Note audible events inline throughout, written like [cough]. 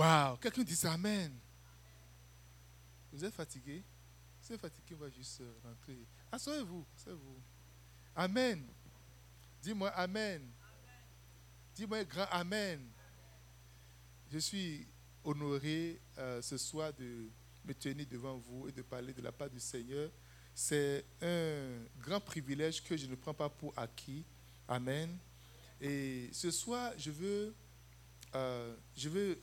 Waouh, quelqu'un dit Amen. Vous êtes fatigué? Si vous êtes fatigué, on va juste euh, rentrer. Asseyez-vous, asseyez-vous. Amen. Dis-moi Amen. Dis-moi grand Amen. Je suis honoré euh, ce soir de me tenir devant vous et de parler de la part du Seigneur. C'est un grand privilège que je ne prends pas pour acquis. Amen. Et ce soir, je veux, euh, je veux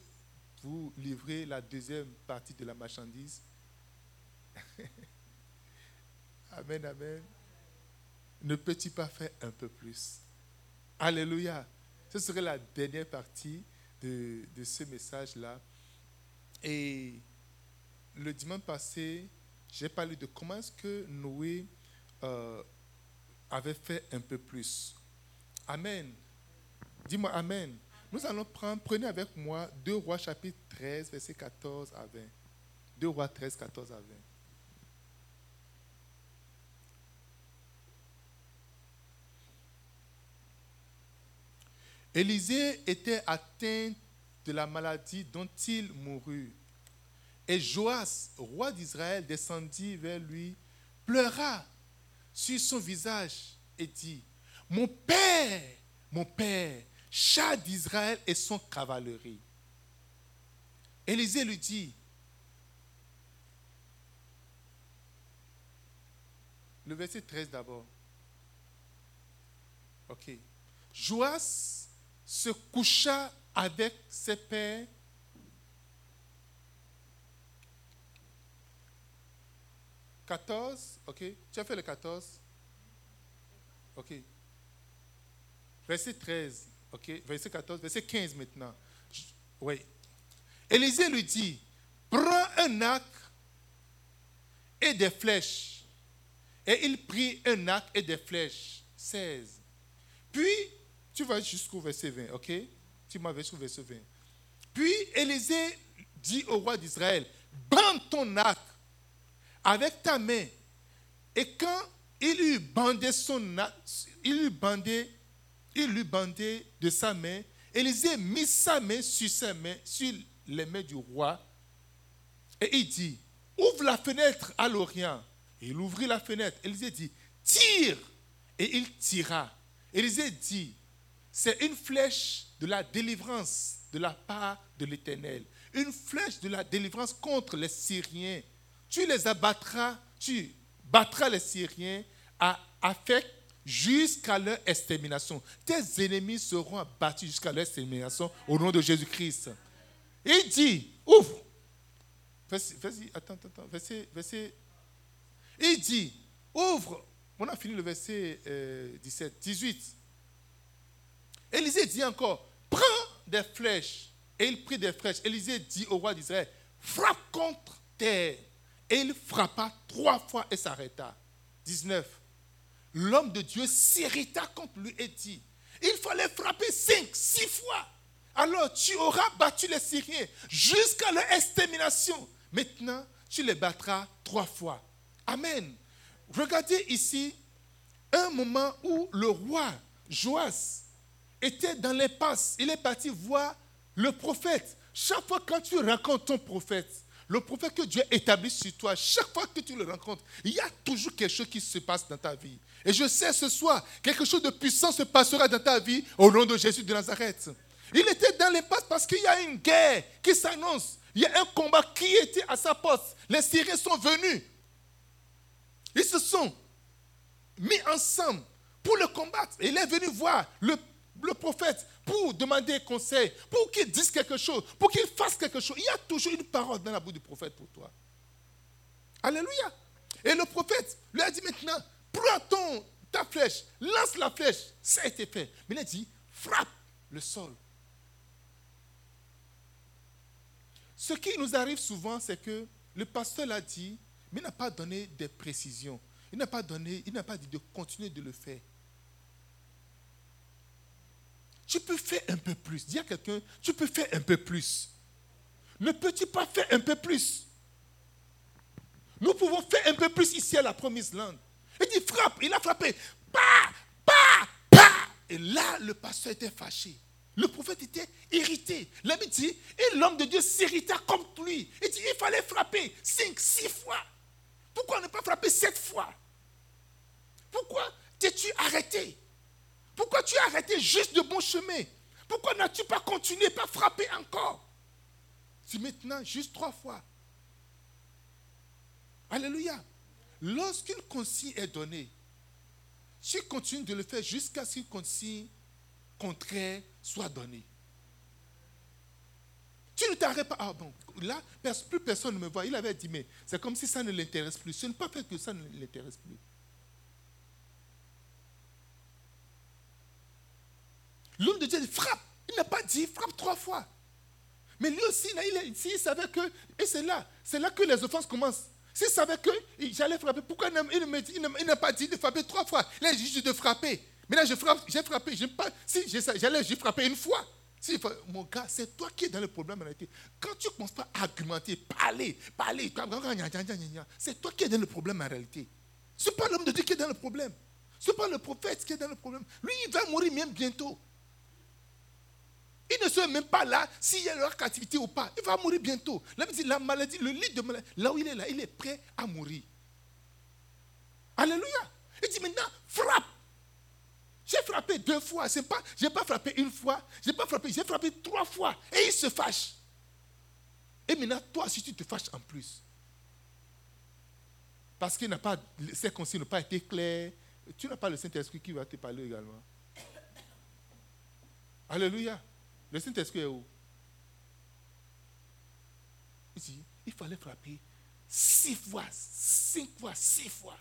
vous livrer la deuxième partie de la marchandise. [laughs] amen, amen. Ne peux-tu pas faire un peu plus? Alléluia. Ce serait la dernière partie de, de ce message-là. Et le dimanche passé, j'ai parlé de comment est-ce que Noé euh, avait fait un peu plus. Amen. Dis-moi Amen. Nous allons prendre, prenez avec moi 2 Rois chapitre 13, verset 14 à 20. 2 Rois 13, 14 à 20. Élisée était atteint de la maladie dont il mourut. Et Joas, roi d'Israël, descendit vers lui, pleura sur son visage et dit, Mon père, mon père, chat d'Israël et son cavalerie. Élisée lui dit, le verset 13 d'abord. Ok. Joas se coucha avec ses pères « 14, ok. Tu as fait le 14 Ok. Verset 13, ok. Verset 14, verset 15 maintenant. Oui. Élisée lui dit, prends un arc et des flèches. Et il prit un arc et des flèches. 16. Puis, tu vas jusqu'au verset 20, ok? Tu m'avais jusqu'au verset 20. Puis Élisée dit au roi d'Israël, bande ton arc avec ta main. Et quand il eut bandé son arc, il eut bandé, il lui bandé de sa main, Élisée mit sa main sur sa main, sur les mains du roi, et il dit, ouvre la fenêtre à l'Orient. Il ouvrit la fenêtre. Élisée dit, tire. Et il tira. Élisée dit, c'est une flèche de la délivrance de la part de l'Éternel. Une flèche de la délivrance contre les Syriens. Tu les abattras, tu battras les Syriens à Afek jusqu'à leur extermination. Tes ennemis seront abattus jusqu'à leur extermination au nom de Jésus-Christ. Il dit, ouvre. Vas-y, attends, attends, verset, verset. Il dit, ouvre. On a fini le verset 17, euh, 18. Élisée dit encore, prends des flèches. Et il prit des flèches. Élisée dit au roi d'Israël, frappe contre terre. Et il frappa trois fois et s'arrêta. 19. L'homme de Dieu s'irrita contre lui et dit, il fallait frapper cinq, six fois. Alors tu auras battu les Syriens jusqu'à leur extermination. Maintenant, tu les battras trois fois. Amen. Regardez ici un moment où le roi Joas était dans les passes. Il est parti voir le prophète. Chaque fois quand tu rencontres ton prophète, le prophète que Dieu établit sur toi, chaque fois que tu le rencontres, il y a toujours quelque chose qui se passe dans ta vie. Et je sais ce soir, quelque chose de puissant se passera dans ta vie au nom de Jésus de Nazareth. Il était dans les passes parce qu'il y a une guerre qui s'annonce. Il y a un combat qui était à sa poste. Les Syriens sont venus. Ils se sont mis ensemble pour le combattre. Et il est venu voir le le prophète pour demander conseil, pour qu'il dise quelque chose, pour qu'il fasse quelque chose. Il y a toujours une parole dans la bouche du prophète pour toi. Alléluia. Et le prophète lui a dit maintenant, prends ton, ta flèche, lance la flèche. Ça a été fait. Mais il a dit, frappe le sol. Ce qui nous arrive souvent, c'est que le pasteur l'a dit, mais il n'a pas donné des précisions. Il n'a pas donné, il n'a pas dit de continuer de le faire. Tu peux faire un peu plus. Dis à quelqu'un, tu peux faire un peu plus. Ne peux-tu pas faire un peu plus Nous pouvons faire un peu plus ici à la promise land. Il dit frappe, il a frappé. Pa, pa, pa. Et là, le pasteur était fâché. Le prophète était irrité. La dit, et l'homme de Dieu s'irrita comme lui. Il dit, il fallait frapper cinq, six fois. Pourquoi ne pas frapper sept fois? Pourquoi t'es-tu arrêté? Pourquoi tu as arrêté juste de bon chemin? Pourquoi n'as-tu pas continué, pas frapper encore? C'est maintenant juste trois fois. Alléluia. Lorsqu'une consigne est donnée, tu continues de le faire jusqu'à ce qu'une consigne contraire soit donnée. Tu ne t'arrêtes pas. Ah bon, là, plus personne ne me voit. Il avait dit, mais c'est comme si ça ne l'intéresse plus. Ce n'est pas fait que ça ne l'intéresse plus. L'homme de Dieu dit, frappe. Il n'a pas dit, frappe trois fois. Mais lui aussi, il savait que, et c'est là, c'est là que les offenses commencent. S'il savait que j'allais frapper, pourquoi il n'a pas dit de frapper trois fois? Il a juste de frapper. Mais là, j'ai frappé. Si j'allais juste frapper une fois. Si, mon gars, c'est toi qui es dans le problème en réalité. Quand tu commences pas à argumenter, parler, parler, c'est toi qui es dans le problème en réalité. Ce n'est pas l'homme de Dieu qui est dans le problème. Ce n'est pas le prophète qui est dans le problème. Lui, il va mourir même bientôt. Il ne sait même pas là s'il y a leur captivité ou pas. Il va mourir bientôt. la maladie, le lit de maladie, là où il est là, il est prêt à mourir. Alléluia. Il dit maintenant, frappe. J'ai frappé deux fois. Je n'ai pas frappé une fois. J'ai pas frappé, j'ai frappé trois fois. Et il se fâche. Et maintenant, toi, si tu te fâches en plus, parce qu'il n'a pas, ces consignes n'ont pas été claires, tu n'as pas le Saint-Esprit qui va te parler également. Alléluia. Le Saint-Esprit est où? Ici, il fallait frapper six fois, cinq fois, six fois.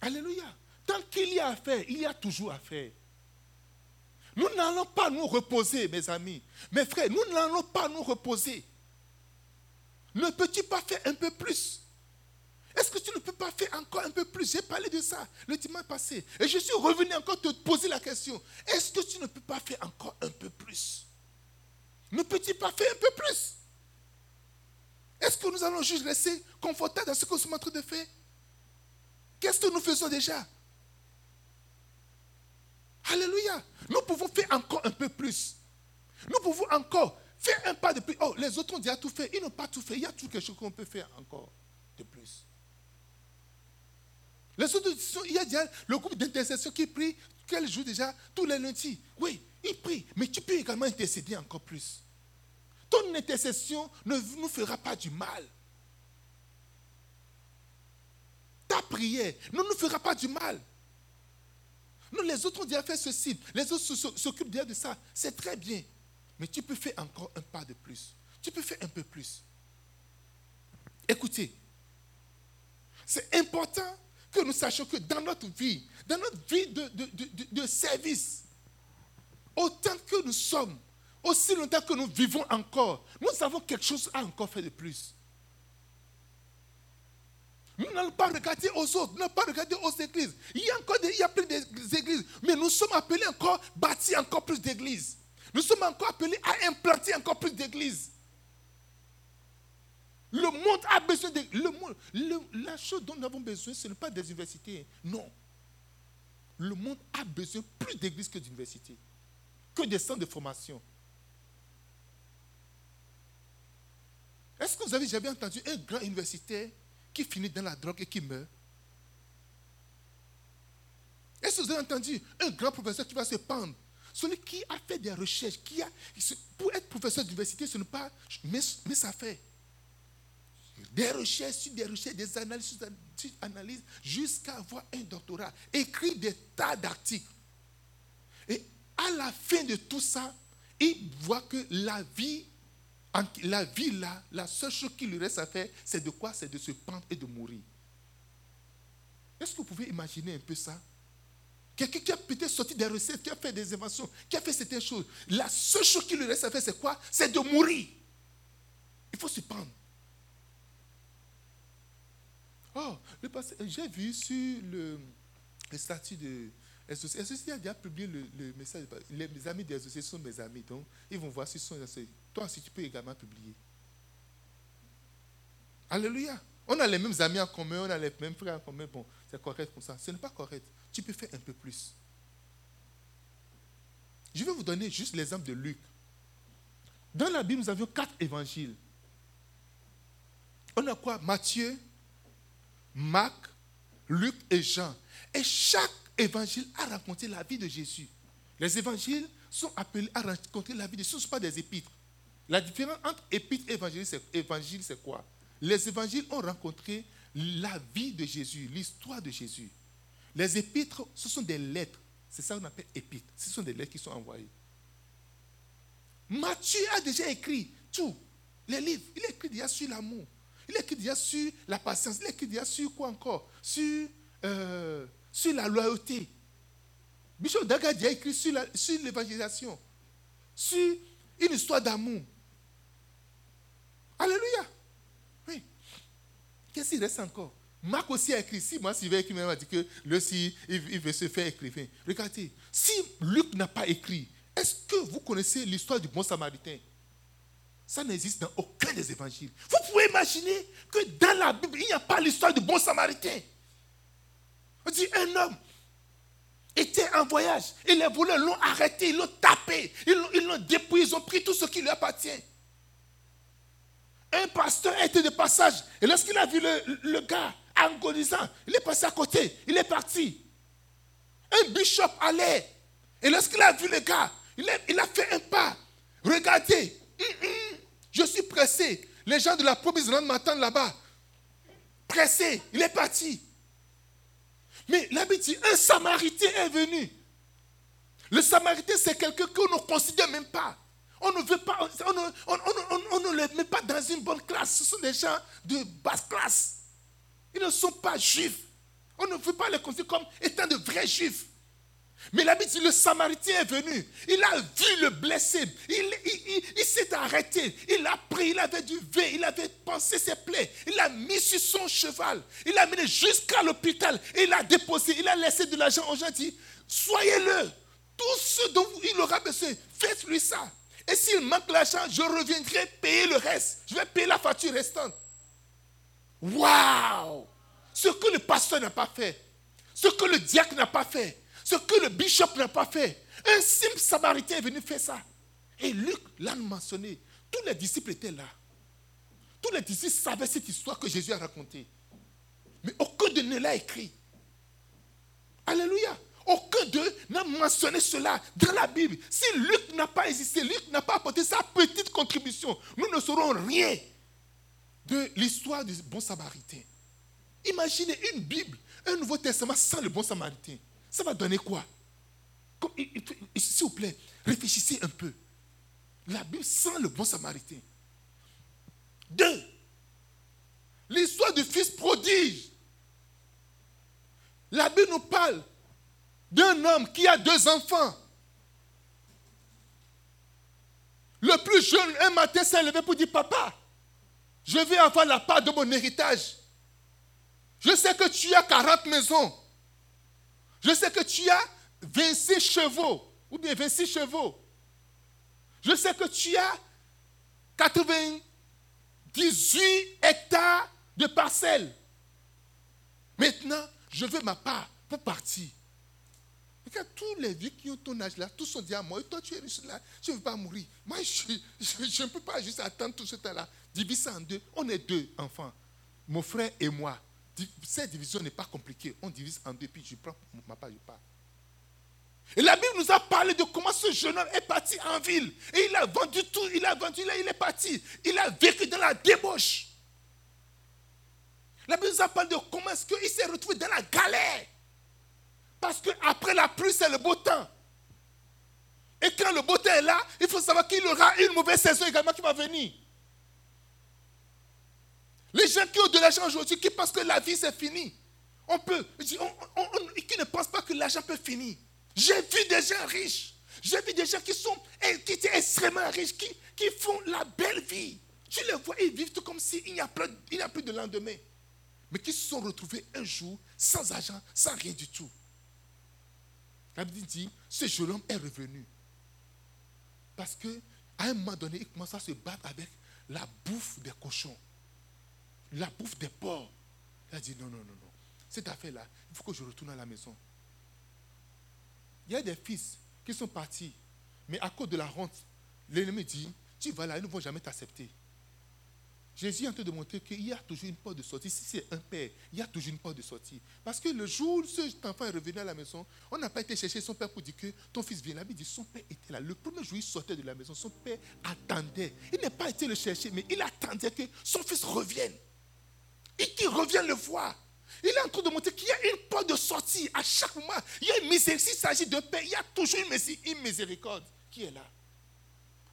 Alléluia. Tant qu'il y a à faire, il y a toujours à faire. Nous n'allons pas nous reposer, mes amis. Mes frères, nous n'allons pas nous reposer. Ne peux-tu pas faire un peu plus? Est-ce que tu ne peux pas faire encore un peu plus? J'ai parlé de ça le dimanche passé. Et je suis revenu encore te poser la question. Est-ce que tu ne peux pas faire encore un peu plus? Ne peux-tu pas faire un peu plus? Est-ce que nous allons juste rester confortables dans ce que nous sommes en train de faire? Qu'est-ce que nous faisons déjà? Alléluia. Nous pouvons faire encore un peu plus. Nous pouvons encore faire un pas de plus. Oh, les autres ont déjà tout fait. Ils n'ont pas tout fait. Il y a tout quelque chose qu'on peut faire encore de plus. Les autres, il y a déjà le groupe d'intercession qui prie, quel jour déjà Tous les lundis. Oui, ils prient. Mais tu peux également intercéder encore plus. Ton intercession ne nous fera pas du mal. Ta prière ne nous fera pas du mal. Nous, les autres ont déjà fait ceci. Les autres s'occupent déjà de ça. C'est très bien. Mais tu peux faire encore un pas de plus. Tu peux faire un peu plus. Écoutez, c'est important que nous sachions que dans notre vie, dans notre vie de, de, service, autant que nous sommes, aussi longtemps que nous vivons encore, nous avons quelque chose à encore faire de plus. Nous n'allons pas regarder aux autres, nous n'allons pas regarder aux églises. Il y a encore des, il y a plein d'églises, mais nous sommes appelés encore à bâtir encore plus d'églises. Nous sommes encore appelés à implanter encore plus d'églises. Le monde a besoin de. Le monde, la chose dont nous avons besoin, ce n'est pas des universités. Non. Le monde a besoin plus d'églises que d'universités, que des centres de formation. Est-ce que vous avez jamais entendu un grand universitaire qui finit dans la drogue et qui meurt? Est-ce que vous avez entendu un grand professeur qui va se pendre? Celui qui a fait des recherches, qui a, pour être professeur d'université, ce n'est pas mais, ça fait. Des recherches sur des recherches, des analyses sur analyses, jusqu'à avoir un doctorat. Écrit des tas d'articles. Et à la fin de tout ça, il voit que la vie la vie là, la seule chose qui lui reste à faire, c'est de quoi? C'est de se pendre et de mourir. Est-ce que vous pouvez imaginer un peu ça? Quelqu'un qui a peut-être sorti des recettes, qui a fait des inventions, qui a fait certaines choses. La seule chose qui lui reste à faire, c'est quoi? C'est de mourir. Il faut se pendre. Oh, j'ai vu sur le, statut de SOC. a déjà publié le, message. Les, amis des sont mes amis. Donc, ils vont voir si sont toi aussi, tu peux également publier. Alléluia. On a les mêmes amis en commun, on a les mêmes frères en commun. Bon, c'est correct comme ça. Ce n'est pas correct. Tu peux faire un peu plus. Je vais vous donner juste l'exemple de Luc. Dans la Bible, nous avions quatre évangiles. On a quoi? Matthieu, Marc, Luc et Jean. Et chaque évangile a raconté la vie de Jésus. Les évangiles sont appelés à raconter la vie de Jésus. Ce ne sont pas des épîtres. La différence entre épître et évangile, c'est quoi? Les évangiles ont rencontré la vie de Jésus, l'histoire de Jésus. Les épîtres, ce sont des lettres. C'est ça qu'on appelle épîtres. Ce sont des lettres qui sont envoyées. Matthieu a déjà écrit tout. Les livres. Il a écrit déjà sur l'amour. Il a écrit déjà sur la patience. Il a écrit déjà sur quoi encore? Sur, euh, sur la loyauté. Bishop Daga a écrit sur l'évangélisation. Sur, sur une histoire d'amour. Alléluia. Oui. Qu'est-ce qu'il reste encore? Marc aussi a écrit. Si moi, Sylvain écrit, m'a dit que lui aussi, il, veut se faire écrivain. Regardez, si Luc n'a pas écrit, est-ce que vous connaissez l'histoire du bon samaritain? Ça n'existe dans aucun des évangiles. Vous pouvez imaginer que dans la Bible, il n'y a pas l'histoire du bon samaritain. On dit un homme était en voyage. Et les voleurs l'ont arrêté, ils l'ont tapé, ils l'ont dépouillé, ils ont pris tout ce qui lui appartient un pasteur était de passage. Et lorsqu'il a vu le, gars agonisant, il est passé à côté. Il est parti. Un bishop allait. Et lorsqu'il a vu le gars, il a, fait un pas. Regardez. Je suis pressé. Les gens de la province m'attendent là-bas. Pressé. Il est parti. Mais l'habit dit, un samaritain est venu. Le samaritain, c'est quelqu'un qu'on ne considère même pas. On ne veut pas, on ne, les met pas dans une bonne classe. Ce sont des gens de basse classe. Ils ne sont pas juifs. On ne veut pas les considérer comme étant de vrais juifs. Mais l'habitude, le Samaritain est venu. Il a vu le blessé. Il, s'est arrêté. Il a pris. Il avait du vin. Il avait pensé ses plaies. Il a mis sur son cheval. Il l'a mené jusqu'à l'hôpital. Il a déposé. Il a laissé de l'argent aux gens. dit Soyez-le. Tout ce dont il aura besoin, faites-lui ça. Et s'il manque l'argent, je reviendrai payer le reste. Je vais payer la facture restante. Waouh Ce que le pasteur n'a pas fait, ce que le diacre n'a pas fait, ce que le bishop n'a pas fait. Un simple samaritain est venu faire ça. Et Luc l'a mentionné. Tous les disciples étaient là. Tous les disciples savaient cette histoire que Jésus a racontée. Mais aucun de ne l'a écrit. Alléluia. Aucun d'eux n'a mentionné cela dans la Bible. Si Luc n'a pas existé, Luc n'a pas apporté sa petite contribution, nous ne saurons rien de l'histoire du bon samaritain. Imaginez une Bible, un Nouveau Testament sans le bon samaritain. Ça va donner quoi? S'il vous plaît, réfléchissez un peu. La Bible sans le bon samaritain. Deux, l'histoire du fils prodige. La Bible nous parle d'un homme qui a deux enfants. Le plus jeune, un matin, s'est levé pour dire, papa, je vais avoir la part de mon héritage. Je sais que tu as 40 maisons. Je sais que tu as 26 chevaux, ou bien 26 chevaux. Je sais que tu as 98 hectares de parcelles. Maintenant, je veux ma part pour partir tous les vieux qui ont ton âge là, tous sont dit à moi, et toi tu es riche là, je ne veux pas mourir. Moi, [laughs] je, ne peux pas juste attendre tout ce temps-là. Divise ça en deux. On est deux enfants, mon frère et moi. Cette division n'est pas compliquée. On divise en deux, puis je prends ma part, je pars. Et la Bible nous a parlé de comment ce jeune homme est parti en ville. Et il a vendu tout, il a vendu là, il est parti. Il a vécu dans la débauche. La Bible nous a parlé de comment est-ce qu'il s'est retrouvé dans la galère. Parce qu'après la pluie, c'est le beau temps. Et quand le beau temps est là, il faut savoir qu'il aura une mauvaise saison également qui va venir. Gens qui ont de l'argent aujourd'hui, qui pensent que la vie c'est fini, on peut, qui ne pensent pas que l'argent peut finir. J'ai vu des gens riches, j'ai vu des gens qui sont qui étaient extrêmement riches, qui, qui font la belle vie. Tu les vois, ils vivent tout comme s'il n'y a, plus, a plus de lendemain. Mais qui se sont retrouvés un jour sans argent, sans rien du tout. La Bible dit, ce jeune homme est revenu. Parce qu'à un moment donné, il commence à se battre avec la bouffe des cochons, la bouffe des porcs. Il a dit, non, non, non, non. Cette affaire-là, il faut que je retourne à la maison. Il y a des fils qui sont partis. Mais à cause de la honte, l'ennemi dit, tu vas là, ils ne vont jamais t'accepter. Jésus est en train de montrer qu'il y a toujours une porte de sortie. Si c'est un père, il y a toujours une porte de sortie. Parce que le jour où cet enfant est revenu à la maison, on n'a pas été chercher son père pour dire que ton fils vient là. Il dit son père était là. Le premier jour, il sortait de la maison. Son père attendait. Il n'a pas été le chercher, mais il attendait que son fils revienne. Et qu'il revienne le voir. Il est en train de montrer qu'il y a une porte de sortie à chaque moment. Il y a une miséricorde. S'il s'agit de paix, il y a toujours une miséricorde qui est là.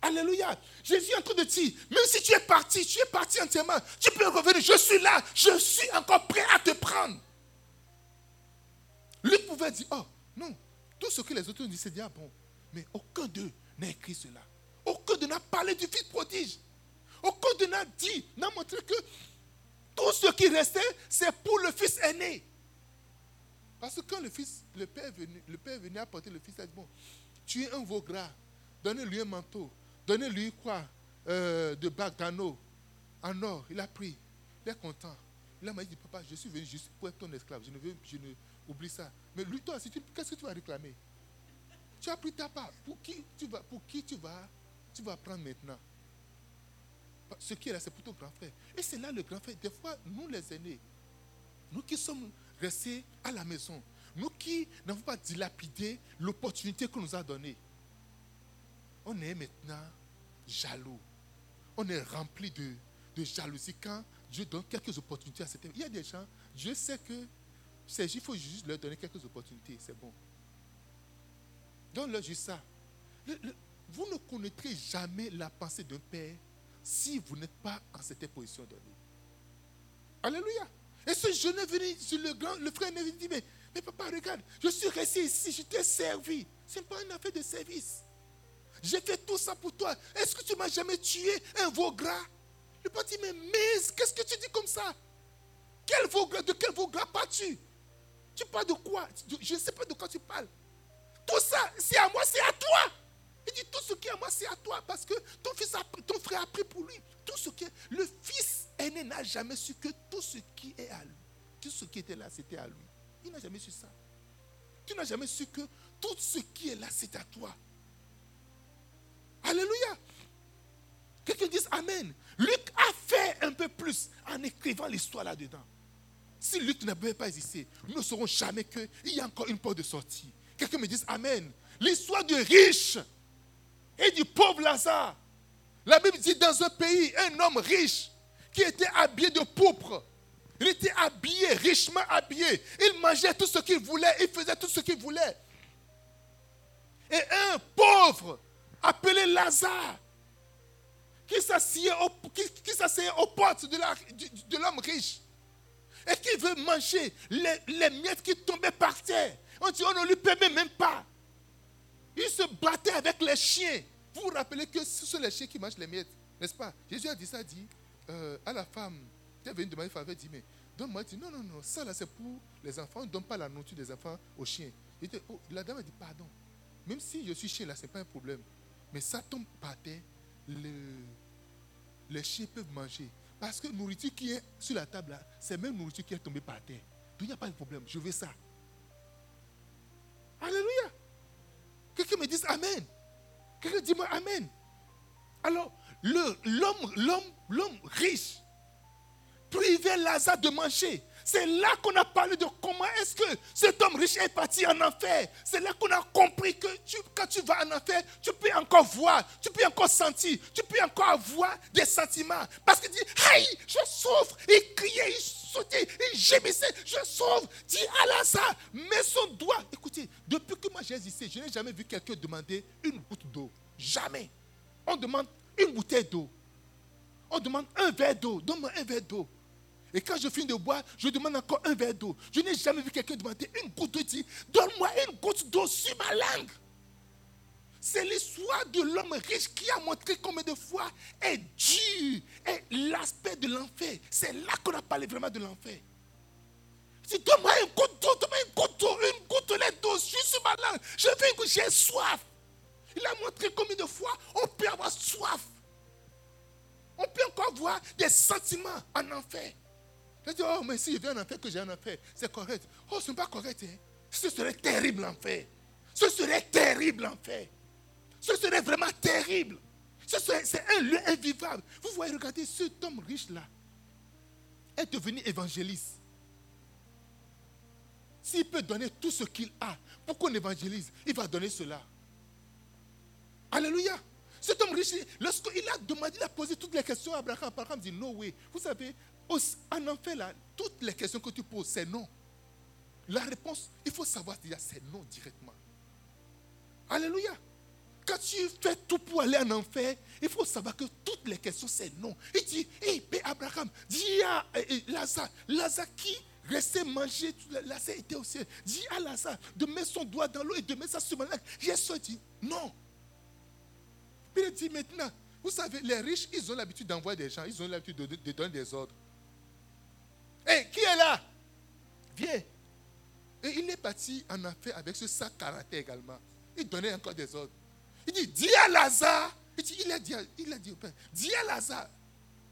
Alléluia. Jésus est en train de dire, même si tu es parti, tu es parti entièrement, tu peux revenir. Je suis là, je suis encore prêt à te prendre. Lui pouvait dire, oh non, tout ce que les autres ont dit, c'est déjà bon. Mais aucun d'eux n'a écrit cela. Aucun d'eux n'a parlé du fils prodige. Aucun d'eux n'a dit, n'a montré que tout ce qui restait, c'est pour le fils aîné. Parce que quand le fils, le père est venu, le père est venu apporter le fils, il a dit, bon, tu es un veau gras, donnez-lui un manteau, Donnez-lui quoi euh, De bague d'anneau en or. Il a pris. Il est content. Il a dit, papa, je suis venu juste pour être ton esclave. Je ne veux, je ne oublie ça. Mais lui, toi, qu'est-ce que tu vas réclamer? Tu as pris ta part. Pour qui tu vas, tu vas, tu vas prendre maintenant? Ce qui est là, c'est ton grand frère. Et c'est là le grand frère. Des fois, nous les aînés, nous qui sommes restés à la maison, nous qui n'avons pas dilapidé l'opportunité qu'on nous a donnée, on est maintenant jaloux. On est rempli de, jalousie quand Dieu donne quelques opportunités à cette Il y a des gens, Dieu sait que c'est il faut juste leur donner quelques opportunités, c'est bon. Donne-leur juste ça. vous ne connaîtrez jamais la pensée d'un père si vous n'êtes pas en cette position donnée. Alléluia. Et ce jeune est venu, le, grand, le frère est venu dit, mais, mais papa, regarde, je suis resté ici, je t'ai servi. Ce n'est pas une affaire de service. J'ai fait tout ça pour toi. Est-ce que tu m'as jamais tué un veau gras? Le père dit, mais, mais qu'est-ce que tu dis comme ça? Quel De quel veau gras parles-tu? Tu parles de quoi? Je ne sais pas de quoi tu parles. Tout ça, c'est à moi, c'est à toi. Il dit, tout ce qui est à moi, c'est à toi. Parce que ton, fils a, ton frère a pris pour lui. Tout ce qui est, le fils aîné n'a jamais su que tout ce qui est à lui, tout ce qui était là, c'était à lui. Il n'a jamais su ça. Tu n'as jamais su que tout ce qui est là, c'est à toi. Alléluia. Quelqu'un dise Amen. Luc a fait un peu plus en écrivant l'histoire là-dedans. Si Luc n'avait pas existé, nous ne saurons jamais qu'il y a encore une porte de sortie. Quelqu'un me dise Amen. L'histoire du riche et du pauvre Lazare. La Bible dit dans un pays, un homme riche qui était habillé de pourpre. Il était habillé, richement habillé. Il mangeait tout ce qu'il voulait, il faisait tout ce qu'il voulait. Et un pauvre appelé Lazare, qui s'assied aux portes de l'homme riche et qui veut manger les, miettes qui tombaient par terre. On dit, on ne lui permet même pas. Il se battait avec les chiens. Vous vous rappelez que ce sont les chiens qui mangent les miettes, n'est-ce pas? Jésus a dit ça, dit euh, à la femme qui est venue demander faveur, dit, mais donne-moi, dit, non, non, non, ça là c'est pour les enfants, on ne donne pas la nourriture des enfants aux chiens. Oh, la dame a dit, pardon, même si je suis chien là, ce n'est pas un problème. Mais ça tombe par terre, les chiens peuvent manger. Parce que nourriture qui est sur la table, c'est même nourriture qui est tombée par terre. Donc il n'y a pas de problème. Je veux ça. Alléluia. Quelqu'un me dise Amen. Quelqu'un dit moi Amen. Alors, l'homme, l'homme, l'homme riche privait Lazare de manger. C'est là qu'on a parlé de comment est-ce que cet homme riche est parti en enfer. C'est là qu'on a compris que quand tu vas en enfer, tu peux encore voir, tu peux encore sentir, tu peux encore avoir des sentiments. Parce qu'il dit, aïe, je souffre. Il criait, il sautait, il gémissait, je souffre. Dit à ça, mets son doigt. Écoutez, depuis que moi existé, je n'ai jamais vu quelqu'un demander une goutte d'eau. Jamais. On demande une bouteille d'eau. On demande un verre d'eau. Donne-moi un verre d'eau. Et quand je finis de boire, je demande encore un verre d'eau. Je n'ai jamais vu quelqu'un demander une goutte d'eau. Donne-moi une goutte d'eau sur ma langue. C'est l'histoire de l'homme riche qui a montré combien de fois est dur, est l'aspect de l'enfer. C'est là qu'on a parlé vraiment de l'enfer. Si donne-moi une goutte d'eau, donne-moi une goutte d'eau, une goutte d'eau sur ma langue. Je veux que j'ai soif. Il a montré combien de fois on peut avoir soif. On peut encore avoir des sentiments en enfer. Je dis, oh, mais si je viens en enfer, que j'ai un enfer, c'est correct. Oh, ce n'est pas correct. Hein. Ce serait terrible en fait. Ce serait terrible en fait. Ce serait vraiment terrible. C'est un lieu invivable. Vous voyez, regardez, cet homme riche-là est devenu évangéliste. S'il peut donner tout ce qu'il a pour qu'on évangélise, il va donner cela. Alléluia. Cet homme riche, lorsqu'il a demandé, il a posé toutes les questions à Abraham, Abraham dit No way. Vous savez, en enfer, là, toutes les questions que tu poses, c'est non. La réponse, il faut savoir déjà, c'est non directement. Alléluia. Tu fais tout pour aller en enfer, il faut savoir que toutes les questions, c'est non. Il dit, hé, hey, Abraham, dis à eh, eh, Lazare, Lazare qui restait manger, Lazare était au ciel. Dis à Lazare de mettre son doigt dans l'eau et de mettre ça sur ma langue. Jésus dit, non. Il dit maintenant, vous savez, les riches, ils ont l'habitude d'envoyer des gens, ils ont l'habitude de, donner des ordres. Hé, qui est là? Viens. Et il est parti en affaire avec ce sac karaté également. Il donnait encore des ordres. Il dit, dis à Lazare, il, a dit, il a dit, dis à Lazare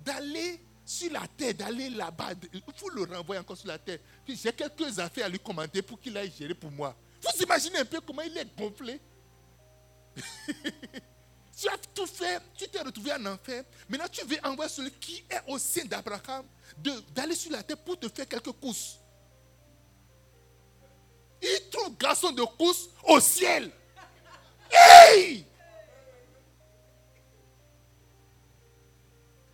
d'aller sur la terre, d'aller là-bas. Il faut le renvoyer encore sur la terre. J'ai quelques affaires à lui commander pour qu'il aille gérer pour moi. Vous imaginez un peu comment il est gonflé [laughs] Tu as tout fait, tu t'es retrouvé en enfer. Maintenant, tu veux envoyer celui qui est au sein d'Abraham d'aller sur la terre pour te faire quelques courses. Il trouve garçon de course au ciel. Hey!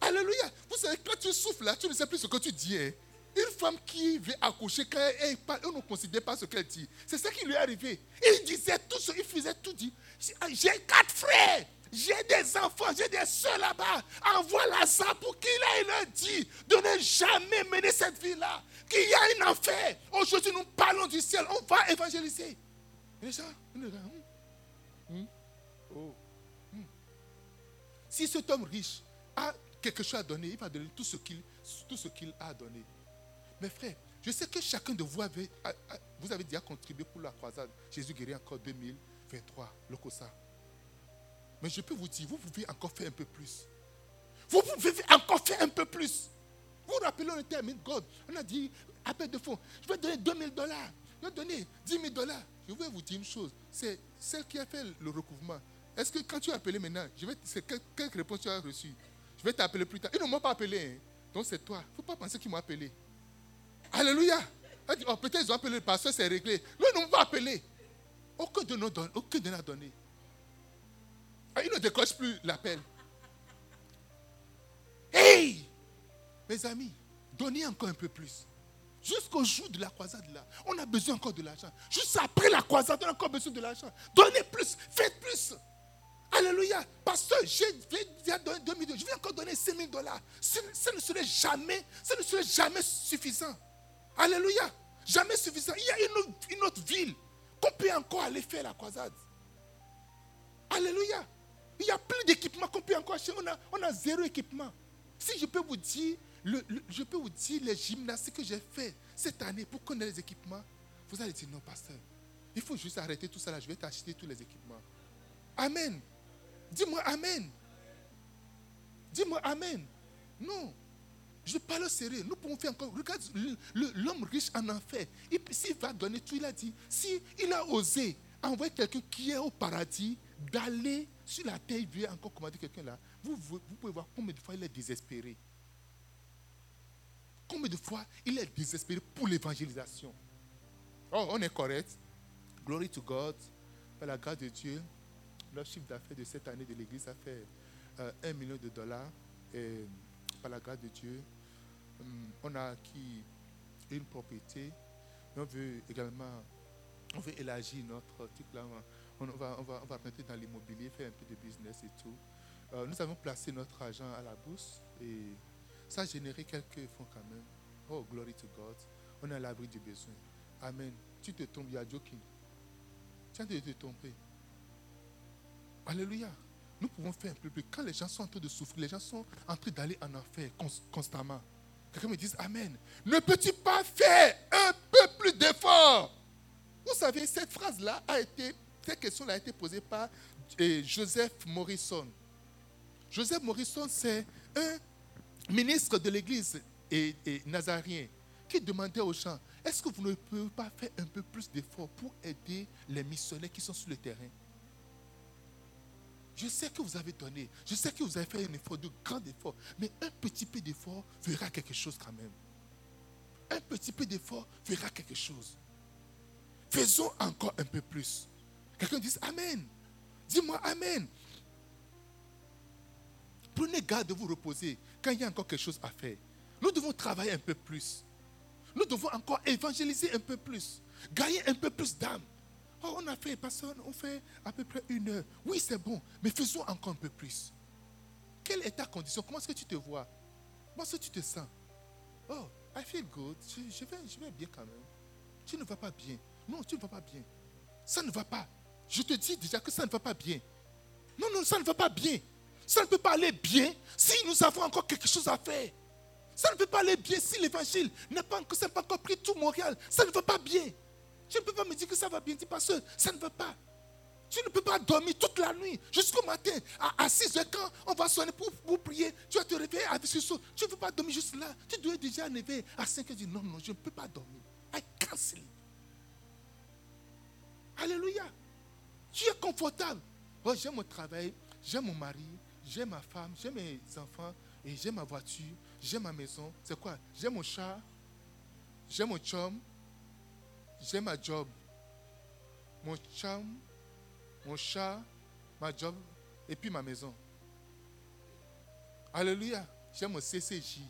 Alléluia. Vous savez, quand tu souffles là, tu ne sais plus ce que tu dis. Hein. Une femme qui veut accoucher, quand elle, parle, on ne considère pas ce qu'elle dit. C'est ça qui lui est arrivé. Il disait tout ce, il faisait tout dit. J'ai quatre frères. J'ai des enfants, j'ai des soeurs là-bas. Envoie-la ça pour qu'il aille leur dire de ne jamais mener cette vie-là. Qu'il y a un enfer. Aujourd'hui, nous parlons du ciel. On va évangéliser. Les gens, Si cet homme riche a quelque chose à donner, il va donner tout ce qu'il a donné. Mes frères, je sais que chacun de vous avez, vous avez déjà contribué pour la croisade. Jésus guérit encore 2023, le COSA. Mais je peux vous dire, vous pouvez encore faire un peu plus. Vous pouvez encore faire un peu plus. Vous vous rappelez, on était à God. On a dit, appel de fonds, je vais donner 2000 dollars. Je vais donner 10 000 dollars. Je vais vous dire une chose. C'est celle qui a fait le recouvrement. Est-ce que quand tu as appelé maintenant, je vais, c'est quelle, réponse tu as reçue? Je vais t'appeler plus tard. Ils ne m'ont pas appelé. Hein. Donc c'est toi. Il ne faut pas penser qu'ils m'ont appelé. Alléluia. Oh, peut-être ils ont appelé le pasteur, c'est réglé. Non, ils ne m'ont pas appelé. Aucun de nous aucun de nous a donné. Ah, ils ne décrochent plus l'appel. Hey Mes amis, donnez encore un peu plus. Jusqu'au jour de la croisade là, on a besoin encore de l'argent. Juste après la croisade, on a encore besoin de l'argent. Donnez plus, faites plus. Alléluia. Pasteur, j'ai déjà donné 2 millions. Je vais encore donner 5 000 dollars. Ça, ne serait jamais, ne serait jamais suffisant. Alléluia. Jamais suffisant. Il y a une, autre ville qu'on peut encore aller faire la croisade. Alléluia. Il y a plus d'équipements qu'on peut encore acheter. On a, on a zéro équipement. Si je peux vous dire je peux vous dire les gymnastiques que j'ai fait cette année pour connaître les équipements. Vous allez dire non, pasteur. Il faut juste arrêter tout ça là. Je vais t'acheter tous les équipements. Amen. Dis-moi Amen. Dis-moi Amen. Non. Je parle sérieux. Nous pouvons faire encore. Regarde l'homme riche en enfer. S'il va donner tout, il a dit. S'il il a osé envoyer quelqu'un qui est au paradis d'aller sur la terre, il veut encore commander quelqu'un là. Vous pouvez voir combien de fois il est désespéré. Combien de fois il est désespéré pour l'évangélisation Oh, on est correct. Glory to God. Par la grâce de Dieu, le chiffre d'affaires de cette année de l'Église a fait euh, un million de dollars. Et par la grâce de Dieu, hum, on a acquis une propriété. on veut également on veut élargir notre truc là. On va, on va, on va rentrer dans l'immobilier, faire un peu de business et tout. Euh, nous avons placé notre argent à la bourse et ça a généré quelques fonds quand même. Oh, glory to God. On est à l'abri du besoin. Amen. Tu te trompes, il y a joking. As de te tromper. Alléluia. Nous pouvons faire un peu plus. Quand les gens sont en train de souffrir, les gens sont en train d'aller en enfer constamment. Quelqu'un me dit Amen. Ne peux-tu pas faire un peu plus d'efforts? Vous savez, cette phrase-là a été, cette question-là a été posée par eh, Joseph Morrison. Joseph Morrison, c'est un ministre de l'église et, qui demandait aux gens, est-ce que vous ne pouvez pas faire un peu plus d'efforts pour aider les missionnaires qui sont sur le terrain? Je sais que vous avez donné. Je sais que vous avez fait un effort, de grand effort. Mais un petit peu d'effort fera quelque chose quand même. Un petit peu d'effort fera quelque chose. Faisons encore un peu plus. Quelqu'un dit Amen. Dis-moi Amen. Prenez garde de vous reposer quand il y a encore quelque chose à faire. Nous devons travailler un peu plus. Nous devons encore évangéliser un peu plus. Gagner un peu plus d'âme. Oh, on a fait, personne, on fait à peu près une heure. Oui, c'est bon, mais faisons encore un peu plus. Quelle est ta condition? Comment est-ce que tu te vois? Comment est-ce que tu te sens? Oh, I feel good. Je, vais, je vais bien quand même. Tu ne vas pas bien. Non, tu ne vas pas bien. Ça ne va pas. Je te dis déjà que ça ne va pas bien. Non, non, ça ne va pas bien. Ça ne peut pas aller bien si nous avons encore quelque chose à faire. Ça ne peut pas aller bien si l'évangile n'a pas, pas encore pris tout Montréal. Ça ne va pas bien. Tu ne peux pas me dire que ça va bien, dis que ça ne va pas. Tu ne peux pas dormir toute la nuit jusqu'au matin. À, 6 heures, quand on va sonner pour, pour prier, tu vas te réveiller avec ce son. Tu ne peux pas dormir juste là. Tu dois déjà lever à 5 heures. Non, non, je ne peux pas dormir. I can't sleep. Alléluia. Tu es confortable. Oh, j'aime mon travail, j'aime mon mari, j'aime ma femme, j'aime mes enfants, et j'aime ma voiture, j'aime ma maison. C'est quoi? J'aime mon chat, j'aime mon chum, j'aime ma job. Mon chum, mon chat, ma job, et puis ma maison. Alléluia. J'aime mon CCJ.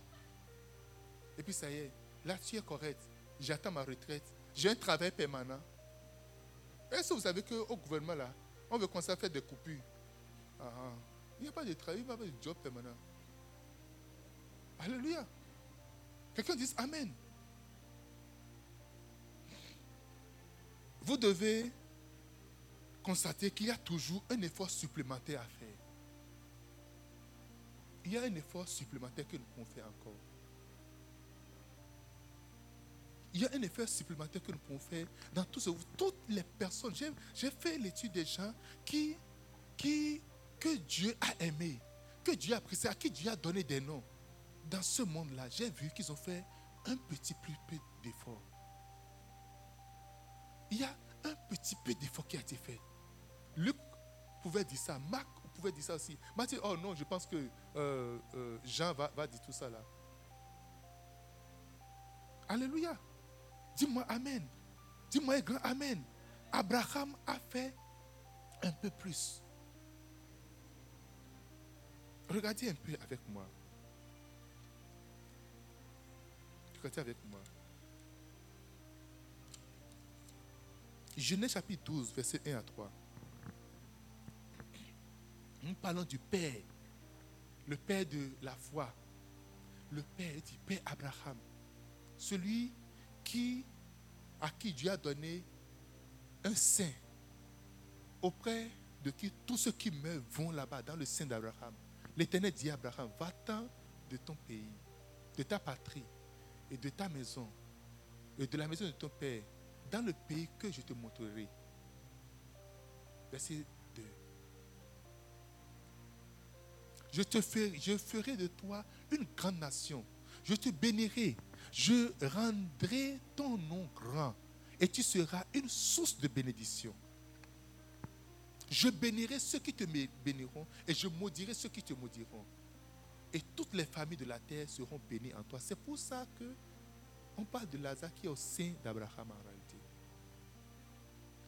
Et puis ça y est, là tu es correct. J'attends ma retraite. J'ai un travail permanent. Est-ce que vous savez qu'au gouvernement, là, on veut commencer à faire des coupures? Ah, ah. Il n'y a pas de travail, il n'y a pas de job permanent. Alléluia. Quelqu'un dit Amen. Vous devez constater qu'il y a toujours un effort supplémentaire à faire. Il y a un effort supplémentaire que nous pouvons faire encore. Il y a un effort supplémentaire que nous pouvons faire dans tout ce, toutes les personnes. J'ai fait l'étude des gens qui, qui, que Dieu a aimé, que Dieu a apprécié, à qui Dieu a donné des noms dans ce monde-là, j'ai vu qu'ils ont fait un petit peu d'effort. Il y a un petit peu d'effort qui a été fait. Luc pouvait dire ça, Marc pouvait dire ça aussi. Matthieu, oh non, je pense que euh, euh, Jean va, va dire tout ça là. Alléluia. Dis-moi Amen. Dis-moi grand Amen. Abraham a fait un peu plus. Regardez un peu avec moi. avec moi. Genèse chapitre 12, verset 1 à 3. Nous parlons du Père, le Père de la foi, le Père du Père Abraham, celui qui, à qui Dieu a donné un sein, auprès de qui tous ceux qui meurent vont là-bas, dans le sein d'Abraham. L'Éternel dit à Abraham, va-t'en de ton pays, de ta patrie, et de ta maison et de la maison de ton père dans le pays que je te montrerai. Verset 2. Je te ferai, je ferai de toi une grande nation. Je te bénirai. Je rendrai ton nom grand. Et tu seras une source de bénédiction. Je bénirai ceux qui te béniront et je maudirai ceux qui te maudiront et toutes les familles de la terre seront bénies en toi. C'est pour ça que on parle de Lazare qui est au sein d'Abraham en réalité.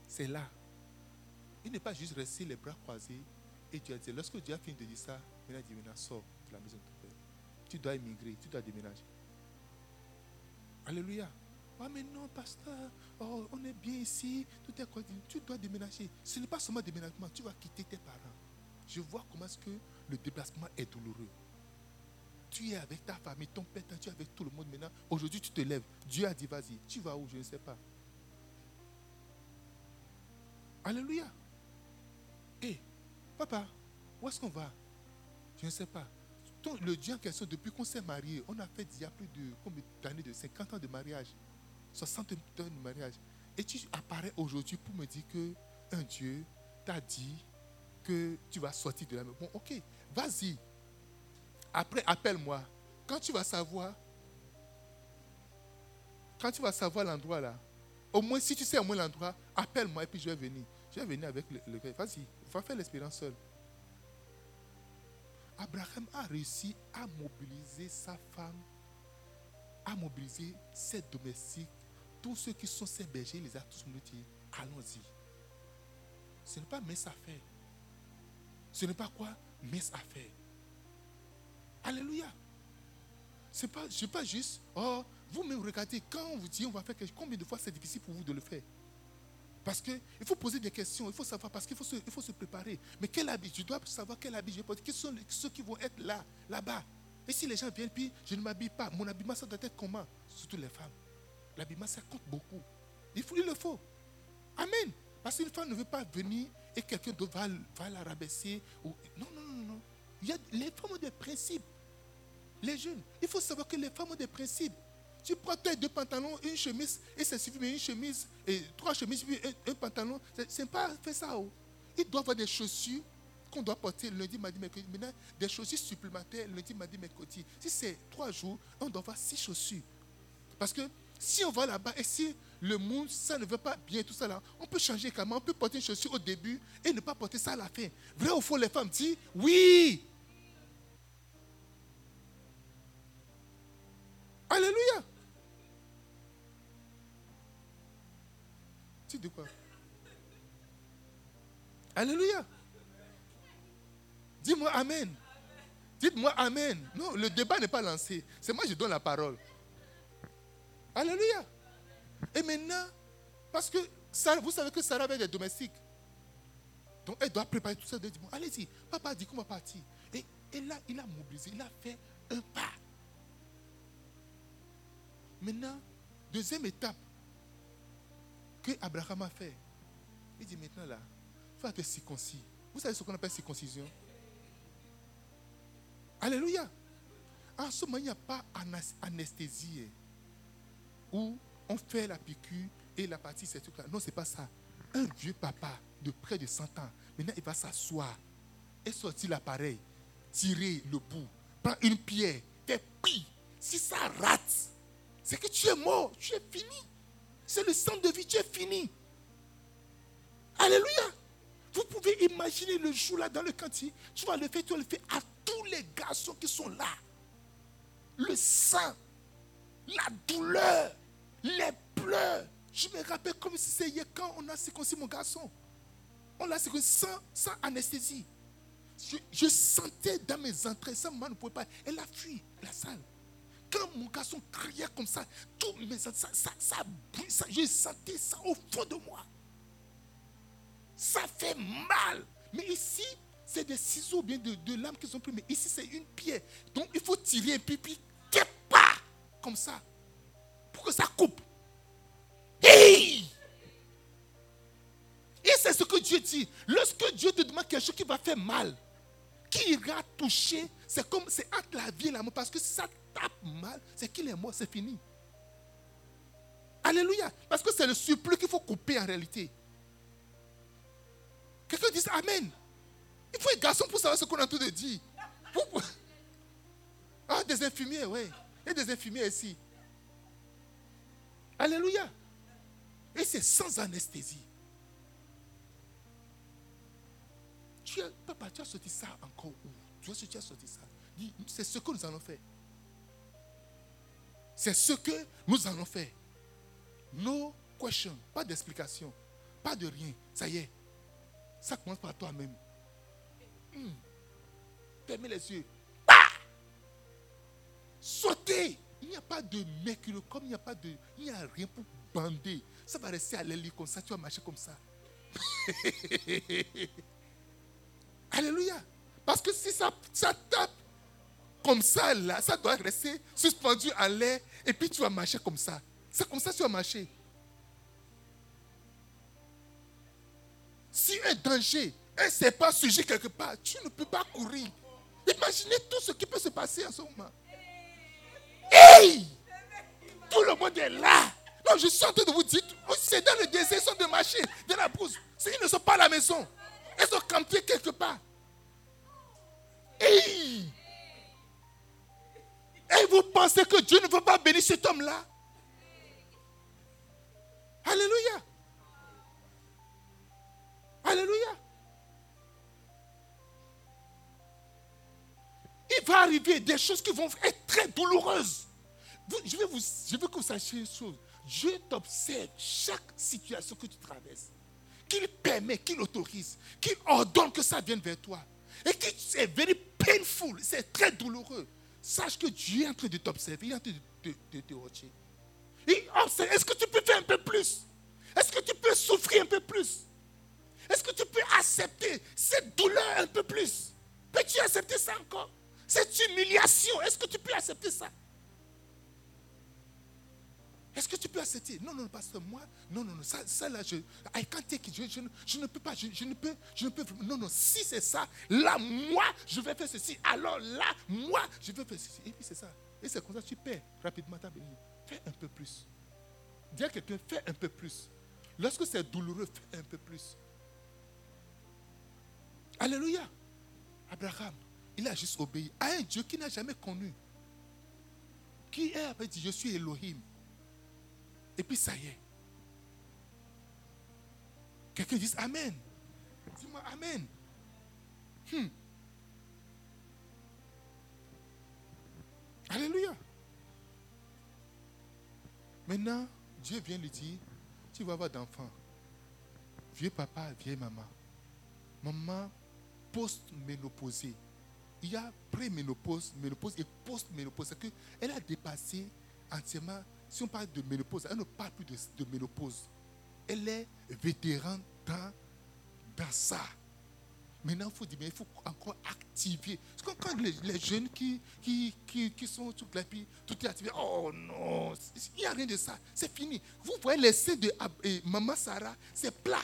C'est là. Il n'est pas juste resté les bras croisés et Dieu a dit, lorsque Dieu a fini de dire ça, il a dit, maintenant sors de la maison de ton père. Tu dois émigrer, tu dois déménager. Alléluia. Ah mais non, pasteur, oh, on est bien ici, tout est Tu dois déménager. Ce n'est pas seulement déménagement, tu vas quitter tes parents. Je vois comment est-ce que le déplacement est douloureux. Tu es avec ta famille, ton père, tu es avec tout le monde maintenant. Aujourd'hui, tu te lèves. Dieu a dit, vas-y. Tu vas où Je ne sais pas. Alléluia. Hé, papa, où est-ce qu'on va? Je ne sais pas. Le Dieu en question, depuis qu'on s'est marié, on a fait il y a plus de combien d'années de 50 ans de mariage, 60 ans de mariage. Et tu apparais aujourd'hui pour me dire que un Dieu t'a dit que tu vas sortir de la maison. Bon, ok, vas-y. Après, appelle-moi. Quand tu vas savoir, quand tu vas savoir l'endroit là, au moins si tu sais au moins l'endroit, appelle-moi et puis je vais venir. Je vais venir avec le. Vas-y, va faire l'expérience seul. Abraham a réussi à mobiliser sa femme, à mobiliser ses domestiques, tous ceux qui sont ses bergers, les a tous dit allons-y. Ce n'est pas mes affaires. Ce n'est pas quoi? Mes affaires. Alléluia. Ce n'est pas, pas juste, oh, vous me regardez, quand on vous dit on va faire quelque chose, combien de fois c'est difficile pour vous de le faire? Parce qu'il faut poser des questions, il faut savoir, parce qu'il faut, se, faut se préparer. Mais quel habit Je dois savoir quel habit je vais porter. Qui sont ceux qui vont être là, là-bas? Et si les gens viennent, puis je ne m'habille pas, mon habillement, ça doit être comment? Surtout les femmes. L'habillement, ça compte beaucoup. Il, faut, il le faut. Amen. Parce qu'une femme ne veut pas venir et quelqu'un d'autre va, la rabaisser. Non, non, non, non. Il y a, les femmes ont des principes. Les jeunes, il faut savoir que les femmes ont des principes. Tu prends tes deux pantalons, une chemise, et c'est suffit, mais une chemise, et trois chemises, puis un, pantalon. C'est pas fait ça. Oh. Il doit avoir des chaussures qu'on doit porter lundi, mardi, mercredi. Maintenant, des chaussures supplémentaires lundi, mardi, mercredi. Si c'est trois jours, on doit avoir six chaussures. Parce que si on va là-bas et si le monde, ça ne veut pas bien tout ça là, on peut changer comment On peut porter une chaussure au début et ne pas porter ça à la fin. Vrai ou faux, les femmes disent oui. Alléluia. Tu dis quoi? Alléluia. Dis-moi Amen. Dites-moi Amen. Non, le débat n'est pas lancé. C'est moi qui donne la parole. Alléluia. Et maintenant, parce que vous savez que Sarah avait des domestiques. Donc elle doit préparer tout ça. allez-y, papa dit qu'on va partir. Et, et là, il a mobilisé, il a fait un pas. Maintenant, deuxième étape que Abraham a fait. Il dit maintenant là, il faut être circoncis. Vous savez ce qu'on appelle circoncision? Alléluia. En ce moment, il n'y a pas anesthésie où on fait la piqûre et la partie, c'est tout là. Non, ce n'est pas ça. Un vieux papa de près de 100 ans, maintenant il va s'asseoir et sortir l'appareil, tirer le bout, prendre une pierre, et puis, si ça rate, c'est que tu es mort, tu es fini. C'est le sang de vie, tu es fini. Alléluia. Vous pouvez imaginer le jour là dans le quartier. Tu vas le faire, tu vas le faire à tous les garçons qui sont là. Le sang la douleur, les pleurs. Je me rappelle comme si c'était hier quand on a circoncis mon garçon. On l'a circoncis sans, sans anesthésie. Je, sentais dans mes entrailles, ça maman ne pouvait pas. Elle a fui la salle. Quand mon garçon criait comme ça, tout mes ça, ça, ça, ça, je sentais ça au fond de moi. Ça fait mal. Mais ici, c'est des ciseaux bien de, de lames qui sont pris. Mais ici, c'est une pierre. Donc, il faut tirer un pipi comme ça pour que ça coupe. Et c'est ce que Dieu dit. Lorsque Dieu te demande quelque chose qui va faire mal, qui ira toucher, c'est comme c'est entre la vie et la mort. Parce que si ça tape mal, c'est qu'il est mort, c'est fini. Alléluia. Parce que c'est le surplus qu'il faut couper en réalité. Quelqu'un dit Amen. Il faut un garçon pour savoir ce qu'on a tout de dire. Ah, des infirmiers, oui. Il y a des infirmiers ici. Alléluia. Et c'est sans anesthésie. Tu as, papa, tu as sorti ça encore où? Tu que tu as sorti ça C'est ce que nous allons faire. C'est ce que nous allons faire. No question, pas d'explication, pas de rien. Ça y est. Ça commence par toi-même. Hmm. Fermez les yeux. Sauter. Il n'y a pas de mercure, comme il n'y a pas de. Il n'y a rien pour bander. Ça va rester à l'aile comme ça, tu vas marcher comme ça. [laughs] Alléluia. Parce que si ça, tape comme ça, là, ça doit rester suspendu à l'air et puis tu vas marcher comme ça. C'est comme ça que tu vas marcher. Si un danger, un pas sujet quelque part, tu ne peux pas courir. Imaginez tout ce qui peut se passer en ce moment. Hey! Tout le monde est là. Non, je suis en train de vous dire, c'est dans le désert, de marcher, de la brousse. Ils ne sont pas à la maison. Ils sont campés quelque part. Hey! Et vous pensez que Dieu ne veut pas bénir cet homme-là? Alléluia. Alléluia. va arriver des choses qui vont être très douloureuses. je, vous, je veux que vous sachiez une chose. Dieu t'observe chaque situation que tu traverses. Qu'il permet, qu'il autorise, qu'il ordonne que ça vienne vers toi. Et que c'est very painful, c'est très douloureux. Sache que Dieu est en train de t'observer, il est en train de, te watcher. Est-ce que tu peux faire un peu plus? Est-ce que tu peux souffrir un peu plus? Est-ce que tu peux accepter cette douleur un peu plus? Peux-tu accepter ça encore? Cette humiliation, est-ce que tu peux accepter ça? Est-ce que tu peux accepter? Non, non, pasteur, moi, non, non, non, ça, ça là, je, I it. Je, je, ne peux pas, je, ne peux, je ne peux, non, non, si c'est ça, là, moi, je vais faire ceci. Alors là, moi, je vais faire ceci. Et puis c'est ça. Et c'est comme ça tu perds rapidement ta bénédiction. Fais un peu plus. Dis à quelqu'un, fais un peu plus. Lorsque c'est douloureux, fais un peu plus. Alléluia. Abraham, il a juste obéi à un Dieu qui n'a jamais connu. Qui est, dit, je suis Elohim. Et puis ça y est. Quelqu'un dit Amen. Dis-moi Amen. Hmm. Alléluia. Maintenant, Dieu vient lui dire, tu vas avoir d'enfants. Vieux papa, vieille maman. Maman post-ménopausée. Il y a pré-ménopause, ménopause et post-ménopause. C'est qu'elle a dépassé entièrement si on parle de ménopause, elle ne parle plus de, ménopause. Elle est vétéran dans, dans ça. Maintenant, il faut dire, mais il faut encore activer. Parce que quand les, jeunes qui, qui, qui, sont tout là, tout est activé, oh non, il n'y a rien de ça. C'est fini. Vous voyez l'essai de Maman Sarah, c'est plat.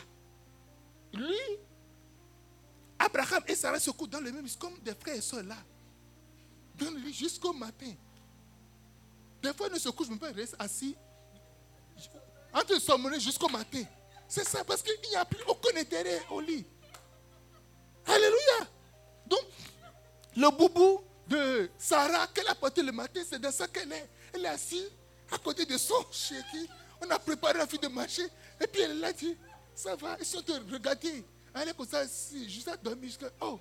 Lui, Abraham et Sarah se couchent dans le même, comme des frères et soeurs là. Dans le lit jusqu'au matin. Des fois, ils ne se couchent même pas, ils restent assis. En train de jusqu'au matin. C'est ça, parce qu'il n'y a plus aucun intérêt au lit. Alléluia. Donc, le boubou de Sarah qu'elle a porté le matin, c'est dans ça qu'elle est. Elle est assise à côté de son chéri. On a préparé la fille de marcher. Et puis elle a dit, ça va, ils sont de regarder. Elle est comme ça, juste à dormir jusqu'à. Oh!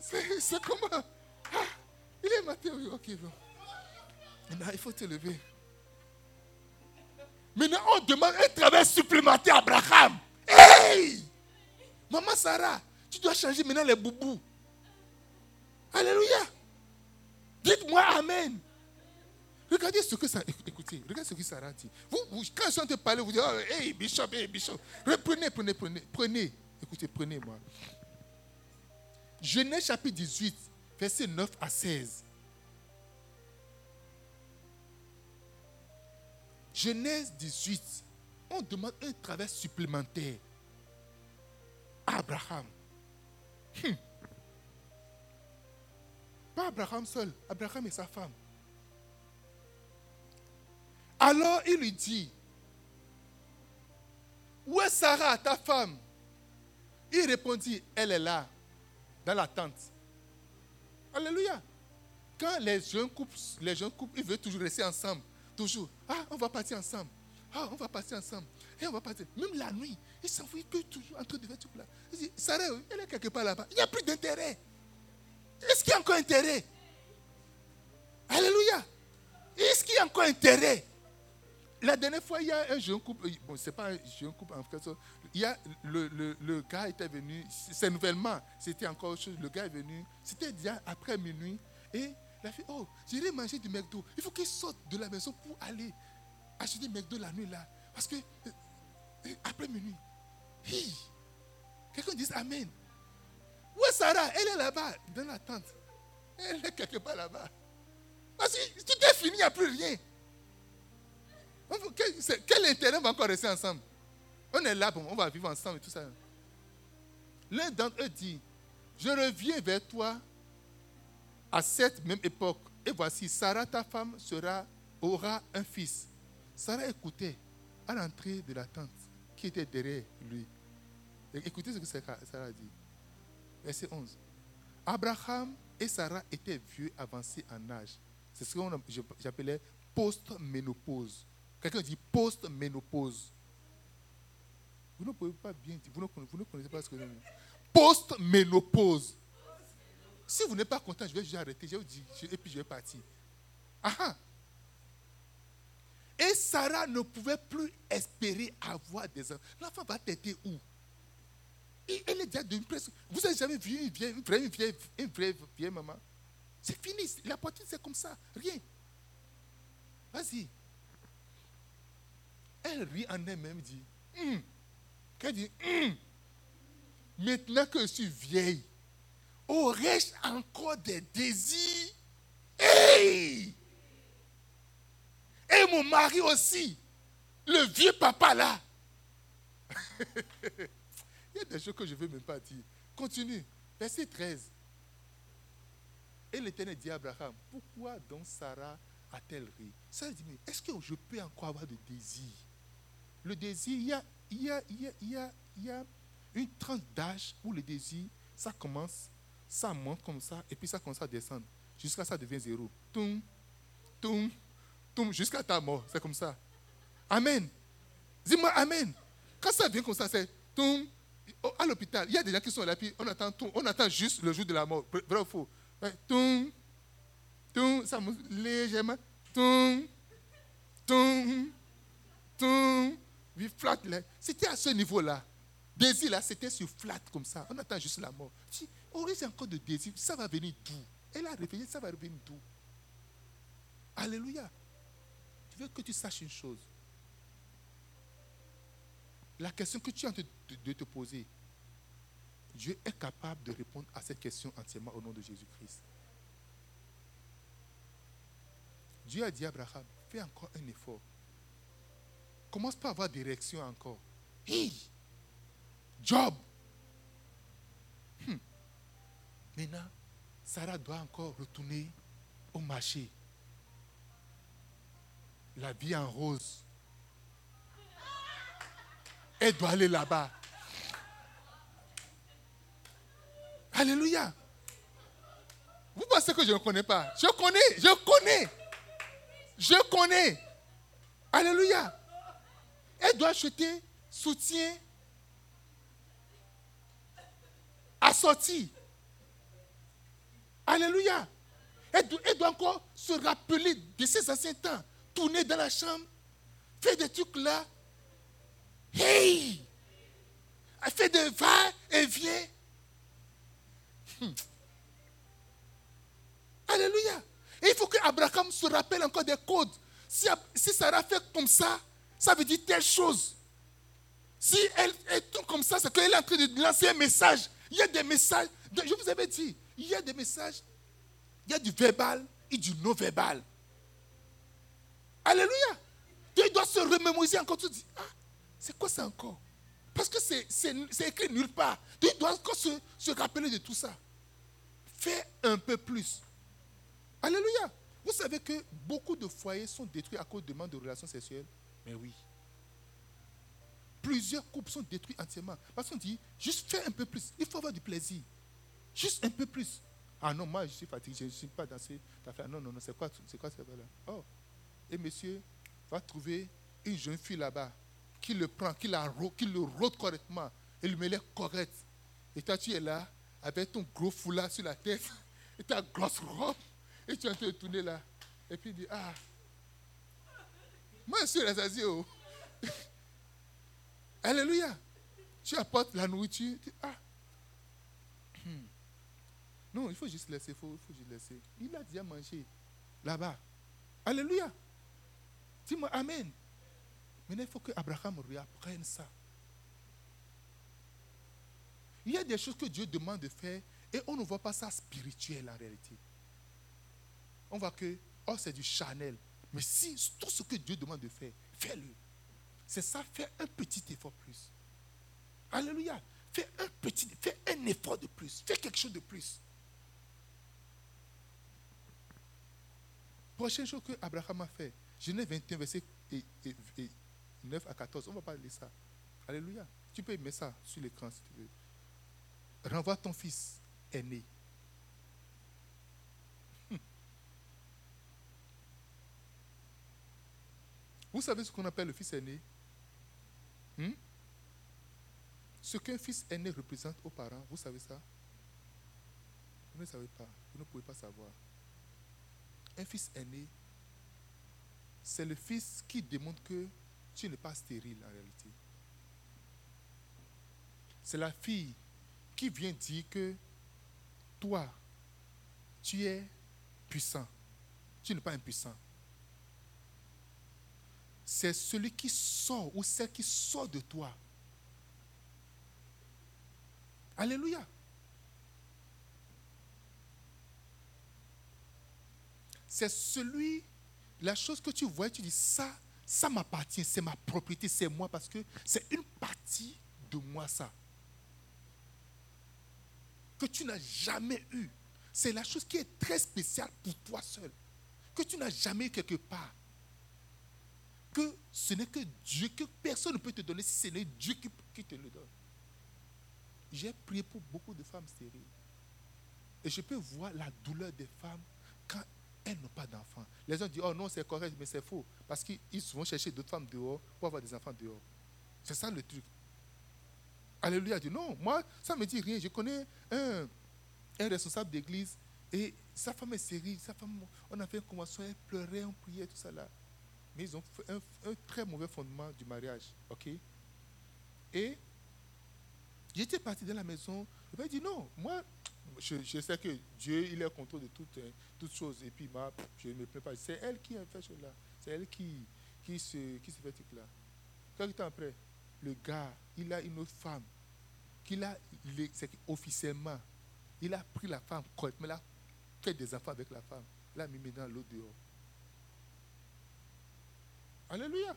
C'est comment? Ah, il est matin, oui, ok, bon. Maintenant, il faut te lever. Maintenant, on demande un travail supplémentaire à Abraham. Hey! Maman Sarah, tu dois changer maintenant les boubous. Alléluia. Dites-moi Amen. Regardez ce que ça. Écoutez, regardez ce que Sarah dit. Vous, quand je te parler, vous dites oh, Hey, Bishop, hey, Bishop. Reprenez, prenez, prenez. Prenez. Écoutez, prenez-moi. Genèse chapitre 18, verset 9 à 16. Genèse 18, on demande un travail supplémentaire à Abraham. Hmm. Pas Abraham seul, Abraham et sa femme. Alors il lui dit, où est Sarah, ta femme? Il répondit, elle est là, dans la tente. Alléluia. Quand les jeunes couples, les jeunes couples, ils veulent toujours rester ensemble. Toujours. Ah, on va partir ensemble. Ah, on va partir ensemble. Et on va partir. Même la nuit, il s'enfuit que toujours en train de faire. Il dit, Sarah, elle est quelque part là-bas. Il n'y a plus d'intérêt. Est-ce qu'il y a encore intérêt? Alléluia. Est-ce qu'il y a encore intérêt? La dernière fois, il y a un jeune couple. Bon, ce n'est pas un jeune couple en fait. Il y a le, le, le gars était venu. C'est nouvellement. C'était encore autre chose. Le gars est venu. C'était déjà après minuit. Et la fille, oh, j'irai manger du McDo. Il faut qu'il sorte de la maison pour aller acheter du McDo la nuit là. Parce que euh, après minuit, quelqu'un dit Amen. Où est Sarah? Elle est là-bas, dans la tente. Elle est quelque part là-bas. Parce que tout est fini, il n'y a plus rien. Quel, quel intérêt va encore rester ensemble? On est là, on va vivre ensemble et tout ça. L'un d'entre eux dit, je reviens vers toi à cette même époque, et voici, Sarah, ta femme, sera, aura un fils. Sarah écoutait à l'entrée de la tente qui était derrière lui. écoutez ce que Sarah dit. Verset 11. Abraham et Sarah étaient vieux, avancés en âge. C'est ce que j'appelais post-ménopause. Quelqu'un dit post-ménopause. Vous ne pouvez pas bien dire, vous ne, connaissez pas ce que je. Post-ménopause. Si vous n'êtes pas content, je vais juste arrêter. Je vais vous dire, et puis je vais partir. Ah ah. Et Sarah ne pouvait plus espérer avoir des enfants. L'enfant va têter où? Elle est déjà d'une presque. Vous avez jamais vu une vieille, une vraie, vieille, une vraie vieille maman? C'est fini. La poitrine, c'est comme ça. Rien. Vas-y. Elle rit en elle-même, dit. Hum. Qu'elle dit, Hum. maintenant que je suis vieille, aurais-je encore des désirs Hey Et mon mari aussi, le vieux papa là. [laughs] Il y a des choses que je ne veux même pas dire. Continue. Verset 13. Et l'Éternel dit à Abraham, pourquoi donc Sarah a-t-elle ri? Sarah dit, mais est-ce que je peux encore avoir de désir Le désir, il y a, il y a, il y il y a une tranche d'âge où le désir, ça commence, ça monte comme ça, et puis ça commence à descendre. Jusqu'à ça devient zéro. Toum, toum, toum, jusqu'à ta mort. C'est comme ça. Amen. Dis-moi Amen. Quand ça vient comme ça, c'est toum. Oh, À l'hôpital, il y a des gens qui sont là, puis on attend, toum, on attend juste le jour de la mort. Vrai ou faux? Toum, toum, ça monte légèrement. Toum, toum, toum. Oui, flat. C'était à ce niveau-là. Désir, là, c'était sur flat comme ça. On attend juste la mort. Dis, aurais encore de désir Ça va venir d'où? Elle a réveillé, ça va revenir d'où? Alléluia. Je veux que tu saches une chose? La question que tu es en train de, de te poser, Dieu est capable de répondre à cette question entièrement au nom de Jésus-Christ. Dieu a dit à Abraham, fais encore un effort. Commence pas à avoir des réactions encore. Hey, Job. Hmm. Maintenant, Sarah doit encore retourner au marché. La vie en rose. Elle doit aller là-bas. Alléluia. Vous pensez que je ne connais pas? Je connais, je connais. Je connais. Alléluia. Elle doit acheter soutien assorti. Alléluia. Elle doit, encore se rappeler de ses anciens temps. Tourner dans la chambre. Faire des trucs là. Hey! Elle fait des va et vient. Hmm. Alléluia. Et il faut que Abraham se rappelle encore des codes. Si, si Sarah fait comme ça, ça veut dire telle chose. Si elle est comme ça, c'est qu'elle est en train de lancer un message. Il y a des messages. Je vous avais dit, a des messages. Il y a du verbal et du non-verbal. Alléluia. Tu dois se remémoriser encore. Tu dis, ah, c'est quoi ça encore? Parce que c'est écrit nulle part. Tu dois encore se, se rappeler de tout ça. Fais un peu plus. Alléluia. Vous savez que beaucoup de foyers sont détruits à cause de manque de relations sexuelles? Mais oui. Plusieurs couples sont détruits entièrement. Parce qu'on dit, juste fais un peu plus. Il faut avoir du plaisir. Juste un peu plus. Ah non, moi je suis fatigué, je ne suis pas dans cette affaire. Non, non, non, c'est quoi, c'est quoi ça là Oh. Et monsieur va trouver une jeune fille là-bas qui le prend, qui, la, qui le rôde correctement et lui met les correct. Et toi, tu es là avec ton gros foulard sur la tête [laughs] et ta grosse robe. Et tu es en train de tourner là. Et puis il dit, ah, moi je suis. Oh. [laughs] Alléluia. Tu apportes la nourriture. Tu, ah. Non, il faut juste laisser. Il faut, juste laisser. Il a déjà mangé là-bas. Alléluia. Dis-moi Amen. Maintenant, il faut que Abraham réapprenne ça. Il y a des choses que Dieu demande de faire et on ne voit pas ça spirituel en réalité. On voit que, oh, c'est du Chanel. Mais si tout ce que Dieu demande de faire, fais-le. C'est ça, fais un petit effort plus. Alléluia. Fais un petit, fais un effort de plus. Fais quelque chose de plus. Prochaine chose que Abraham a fait, Genèse 21, verset 9 à 14. On ne va pas lire ça. Alléluia. Tu peux mettre ça sur l'écran si tu veux. Renvoie ton fils aîné. Vous savez ce qu'on appelle le fils aîné? Hmm? Ce qu'un fils aîné représente aux parents, vous savez ça? Vous ne savez pas, vous ne pouvez pas savoir. Un fils aîné, c'est le fils qui démontre que tu n'es pas stérile en réalité. C'est la fille qui vient dire que toi, tu es puissant. Tu n'es pas impuissant. C'est celui qui sort ou celle qui sort de toi. Alléluia. C'est celui, la chose que tu vois, tu dis, ça, ça m'appartient, c'est ma propriété, c'est moi, parce que c'est une partie de moi, ça. Que tu n'as jamais eu. C'est la chose qui est très spéciale pour toi seul. Que tu n'as jamais eu quelque part. Que ce n'est que Dieu, que personne ne peut te donner si ce n'est Dieu qui, qui te le donne. J'ai prié pour beaucoup de femmes stériles. Et je peux voir la douleur des femmes elles n'ont pas d'enfants. Les gens disent, oh non, c'est correct, mais c'est faux. Parce qu'ils vont chercher d'autres femmes dehors pour avoir des enfants dehors. C'est ça le truc. Alléluia dit, non, moi, ça ne me dit rien. Je connais un, responsable d'église et sa femme est stérile. Sa femme, on a fait une convention, elle pleurait, on priait, tout ça là. Mais ils ont fait un, très mauvais fondement du mariage. OK? Et J'étais parti de la maison. Je me dit non, moi, je, sais que Dieu, il est contrôle de toutes, hein, toutes choses. Et puis, moi, je ne me plains pas. C'est elle qui a fait cela. C'est elle qui, se, qui se fait tout là. Quelques temps après, le gars, il a une autre femme. Qu'il a, officiellement, il a pris la femme correctement. Il a fait des enfants avec la femme. Il a mis dans l'eau dehors. Alléluia.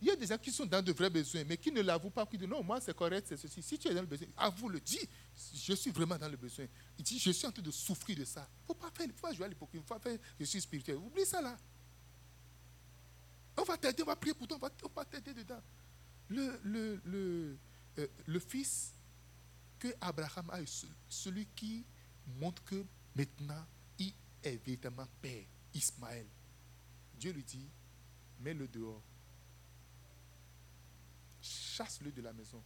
Il y a des gens qui sont dans de vrais besoins, mais qui ne l'avouent pas, qui disent non, moi c'est correct, c'est ceci. Si tu es dans le besoin, avoue-le, dis, je suis vraiment dans le besoin. Il dit, je suis en train de souffrir de ça. Il ne faut pas faire, faut pas jouer à l'hypocrisie, il faut pas faire, je suis spirituel. Oublie ça là. On va t'aider, on va prier pour toi, on va, t'aider dedans. Le, le, le, euh, le fils que Abraham a eu, celui qui montre que maintenant il est véritablement père, Ismaël. Dieu lui dit, mets-le dehors chasse-le de la maison.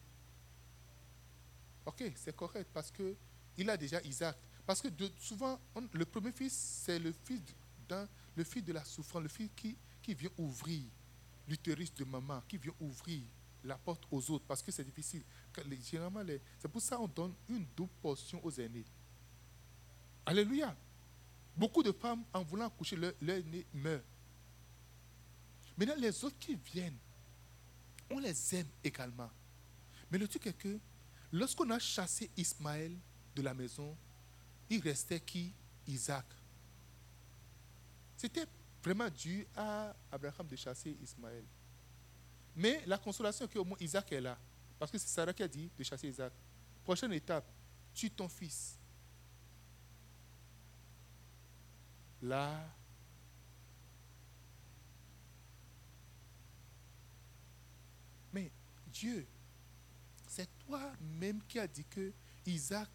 Ok, c'est correct parce que il a déjà Isaac. Parce que souvent, le premier fils, c'est le fils, le fils de la souffrance, le fils qui, qui vient ouvrir l'utérus de maman, qui vient ouvrir la porte aux autres, parce que c'est difficile. Généralement, c'est pour ça qu'on donne une double portion aux aînés. Alléluia. Beaucoup de femmes, en voulant accoucher, leur, leur meurt. Maintenant, les autres qui viennent, on les aime également. Mais le truc est que lorsqu'on a chassé Ismaël de la maison, il restait qui? Isaac. C'était vraiment dû à Abraham de chasser Ismaël. Mais la consolation, c'est qu'au moins Isaac est là. Parce que c'est Sarah qui a dit de chasser Isaac. Prochaine étape, tue ton fils. Là, Dieu, c'est toi-même qui as dit que Isaac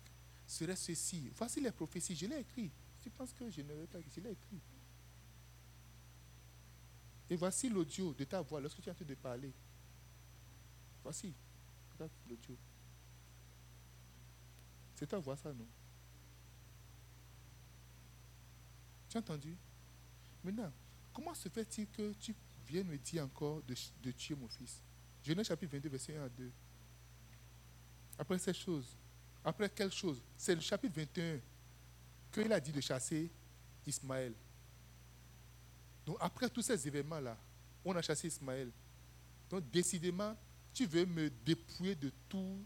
serait ceci. Voici les prophéties, je l'ai écrit. Tu penses que je ne l'ai pas écrit, je l'ai écrit. Et voici l'audio de ta voix lorsque tu es en train de parler. Voici, l'audio. C'est ta voix, ça, non? Tu as entendu? Maintenant, comment se fait-il que tu viens me dire encore de tuer mon fils? Genèse chapitre 22, verset 1 à 2. Après ces choses, après quelle chose C'est le chapitre 21 qu'il a dit de chasser Ismaël. Donc après tous ces événements-là, on a chassé Ismaël. Donc décidément, tu veux me dépouiller de tout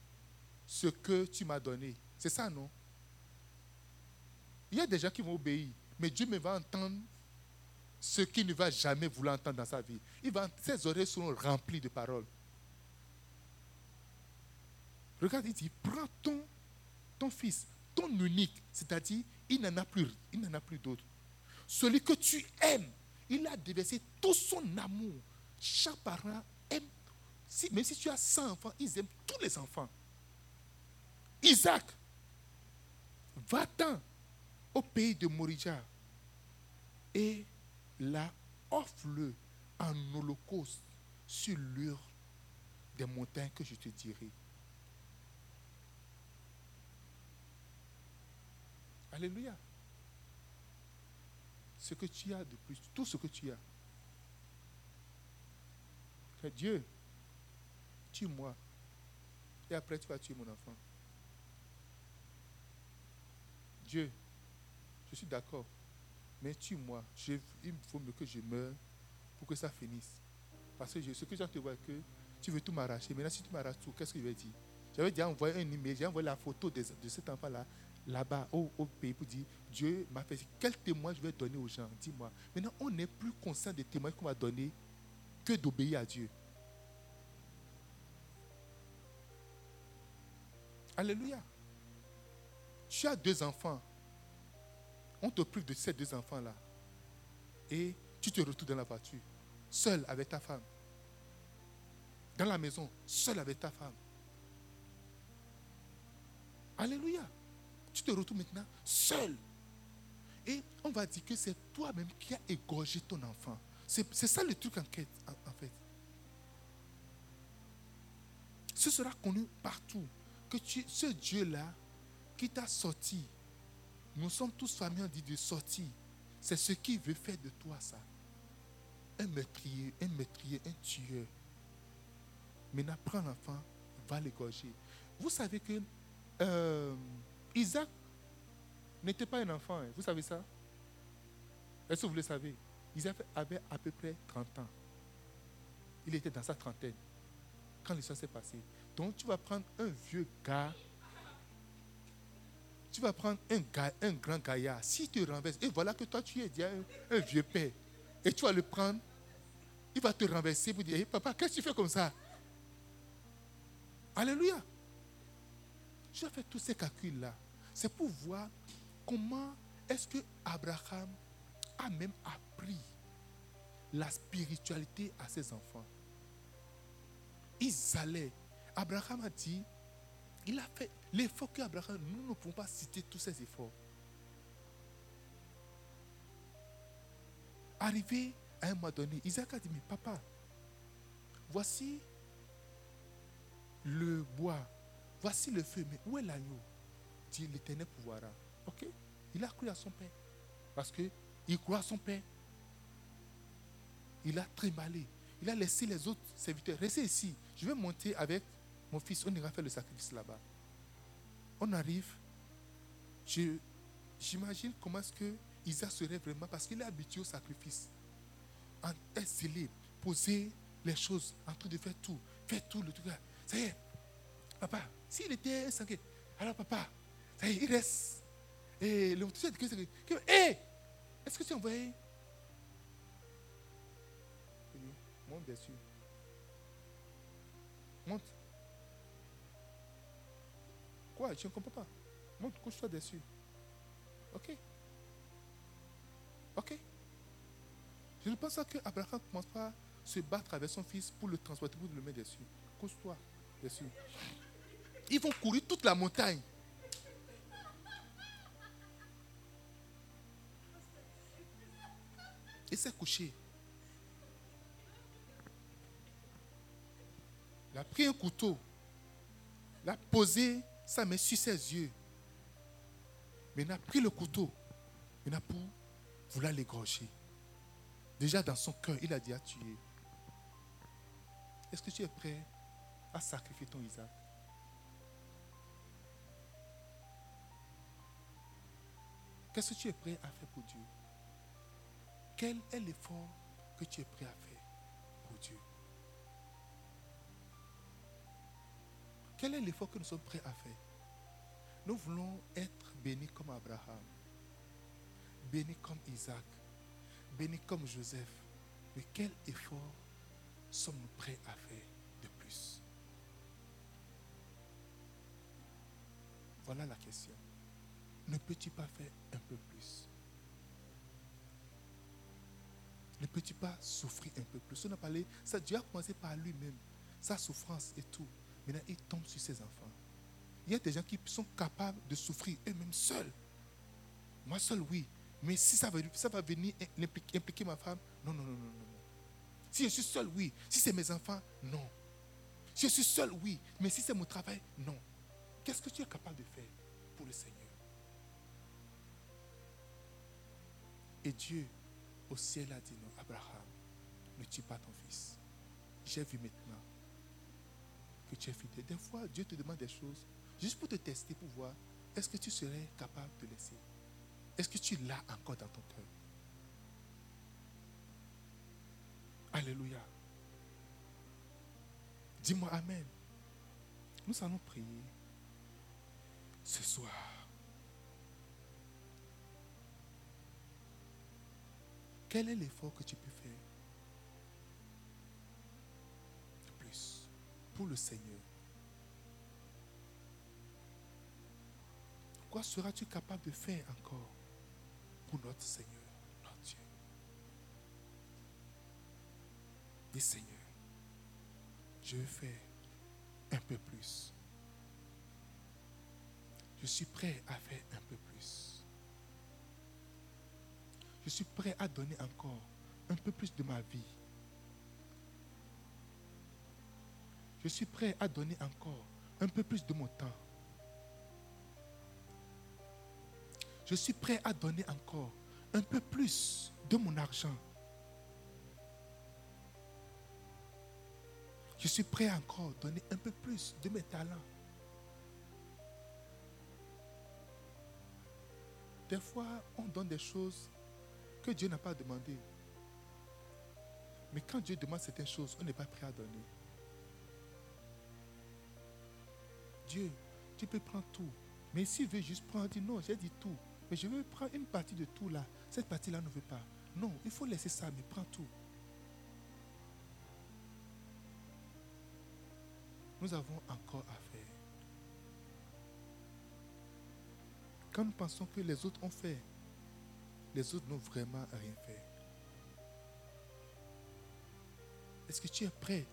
ce que tu m'as donné. C'est ça, non? Il y a des gens qui vont obéir, mais Dieu me va entendre ce qu'il ne va jamais vouloir entendre dans sa vie. Ses oreilles seront remplies de paroles. Regarde, il dit, prends ton, fils, ton unique, c'est-à-dire, il n'en a plus, il n'en a d'autre. Celui que tu aimes, il a déversé tout son amour. Chaque parent aime, si, même si tu as 100 enfants, ils aiment tous les enfants. Isaac, va-t'en au pays de Morija et la offre-le en holocauste sur l'ur des montagnes que je te dirai. Alléluia. Ce que tu as de plus, tout ce que tu as. Que Dieu, tue-moi. Et après, tu vas tuer mon enfant. Dieu, je suis d'accord, mais tue-moi. Il faut mieux que je meure pour que ça finisse. Parce que ce que j'ai te voir que tu veux tout m'arracher. Maintenant, si tu m'arraches tout, qu'est-ce que je vais dire? J'avais déjà envoyé un email, j'ai envoyé la photo de, cet enfant-là, là-bas, au, pays, pour dire Dieu m'a fait. Quel témoin je vais donner aux gens? Dis-moi. Maintenant, on n'est plus conscient des témoins qu'on va donner que d'obéir à Dieu. Alléluia. Tu as deux enfants. On te prive de ces deux enfants-là. Et tu te retrouves dans la voiture, seul avec ta femme. Dans la maison, seul avec ta femme. Alléluia. Tu te retrouves maintenant seul. Et on va dire que c'est toi-même qui as égorgé ton enfant. C'est ça le truc en, en fait. Ce sera connu partout que tu, ce Dieu-là qui t'a sorti, nous sommes tous familles, on dit de sortir. C'est ce qu'il veut faire de toi, ça. Un meurtrier, un meurtrier, un tueur. Maintenant, prends l'enfant, va l'égorger. Vous savez que euh, Isaac n'était pas un enfant, hein. vous savez ça? Est-ce que vous le savez? Isaac avait à peu près 30 ans. Il était dans sa trentaine quand l'histoire s'est passée. Donc tu vas prendre un vieux gars, tu vas prendre un, gars, un grand gaillard. Si tu renverses, et voilà que toi tu es déjà un, vieux père, et tu vas le prendre, il va te renverser pour dire, papa, qu'est-ce que tu fais comme ça? Alléluia. Je fait tous ces calculs-là. C'est pour voir comment est-ce que Abraham a même appris la spiritualité à ses enfants. Ils allaient Abraham a dit, il a fait l'effort qu'Abraham, nous ne pouvons pas citer tous ces efforts. Arrivé à un moment donné, Isaac a dit, mais papa, voici le bois, voici le feu, mais où est l'agneau? Dit l'éternel pouvoir. Ok? Il a cru à son père. Parce qu'il croit à son père. Il a trémalé. Il a laissé les autres serviteurs. Restez ici. Je vais monter avec mon fils, on ira faire le sacrifice là-bas. On arrive, j'imagine comment est-ce que Isaac serait vraiment, parce qu'il est habitué au sacrifice. En zélé, poser les choses, en train de faire tout, faire tout le truc. Ça y est, papa, s'il était sanguin, alors papa, il reste. Et le que hé, est-ce que tu as envoyé? Monte dessus. Monte. Quoi Je ne comprends pas? Monte, couche-toi dessus. Ok. Ok. Je ne pense pas qu'Abraham commence pas à se battre avec son fils pour le transporter, pour le mettre dessus. Couche-toi dessus. Ils vont courir toute la montagne. Il s'est couché. Il a pris un couteau. Il a posé sa main sur ses yeux. Mais il a pris le couteau. Il a pour vouloir l'égorger. Déjà dans son cœur, il a dit à tuer. Est-ce que tu es prêt à sacrifier ton Isaac? Qu'est-ce que tu es prêt à faire pour Dieu? Quel est l'effort que tu es prêt à faire pour Dieu? Quel est l'effort que nous sommes prêts à faire? Nous voulons être bénis comme Abraham, bénis comme Isaac, bénis comme Joseph. Mais quel effort sommes-nous prêts à faire de plus? Voilà la question. Ne peux-tu pas faire un peu plus? Ne peux-tu pas souffrir un peu plus On a parlé, ça, Dieu a commencé par lui-même, sa souffrance et tout. Maintenant, il tombe sur ses enfants. Il y a des gens qui sont capables de souffrir eux-mêmes seuls. Moi seul, oui. Mais si ça va, ça va venir impliquer, ma femme, non, non, non, non, non. Si je suis seul, oui. Si c'est mes enfants, non. Si je suis seul, oui. Mais si c'est mon travail, non. Qu'est-ce que tu es capable de faire pour le Seigneur? Et Dieu, au ciel, a dit non, Abraham, ne tue pas ton fils. J'ai vu maintenant que tu es fidèle. Des fois, Dieu te demande des choses juste pour te tester, pour voir est-ce que tu serais capable de laisser? Est-ce que tu l'as encore dans ton cœur? Alléluia. Dis-moi Amen. Nous allons prier ce soir. Quel est l'effort que tu peux faire de plus pour le Seigneur? Quoi seras-tu capable de faire encore pour notre Seigneur, notre Dieu? Dis Seigneur, je veux faire un peu plus. Je suis prêt à faire un peu plus. Je suis prêt à donner encore un peu plus de ma vie. Je suis prêt à donner encore un peu plus de mon temps. Je suis prêt à donner encore un peu plus de mon argent. Je suis prêt à encore donner un peu plus de mes talents. Des fois, on donne des choses Dieu n'a pas demandé. Mais quand Dieu demande certaines choses, on n'est pas prêt à donner. Dieu, tu peux prendre tout. Mais s'il veut juste prendre, dit non, j'ai dit tout. Mais je veux prendre une partie de tout là. Cette partie-là ne veut pas. Non, il faut laisser ça, mais prends tout. Nous avons encore à faire. Quand nous pensons que les autres ont fait, les autres n'ont vraiment rien fait. Est-ce que tu es prêt?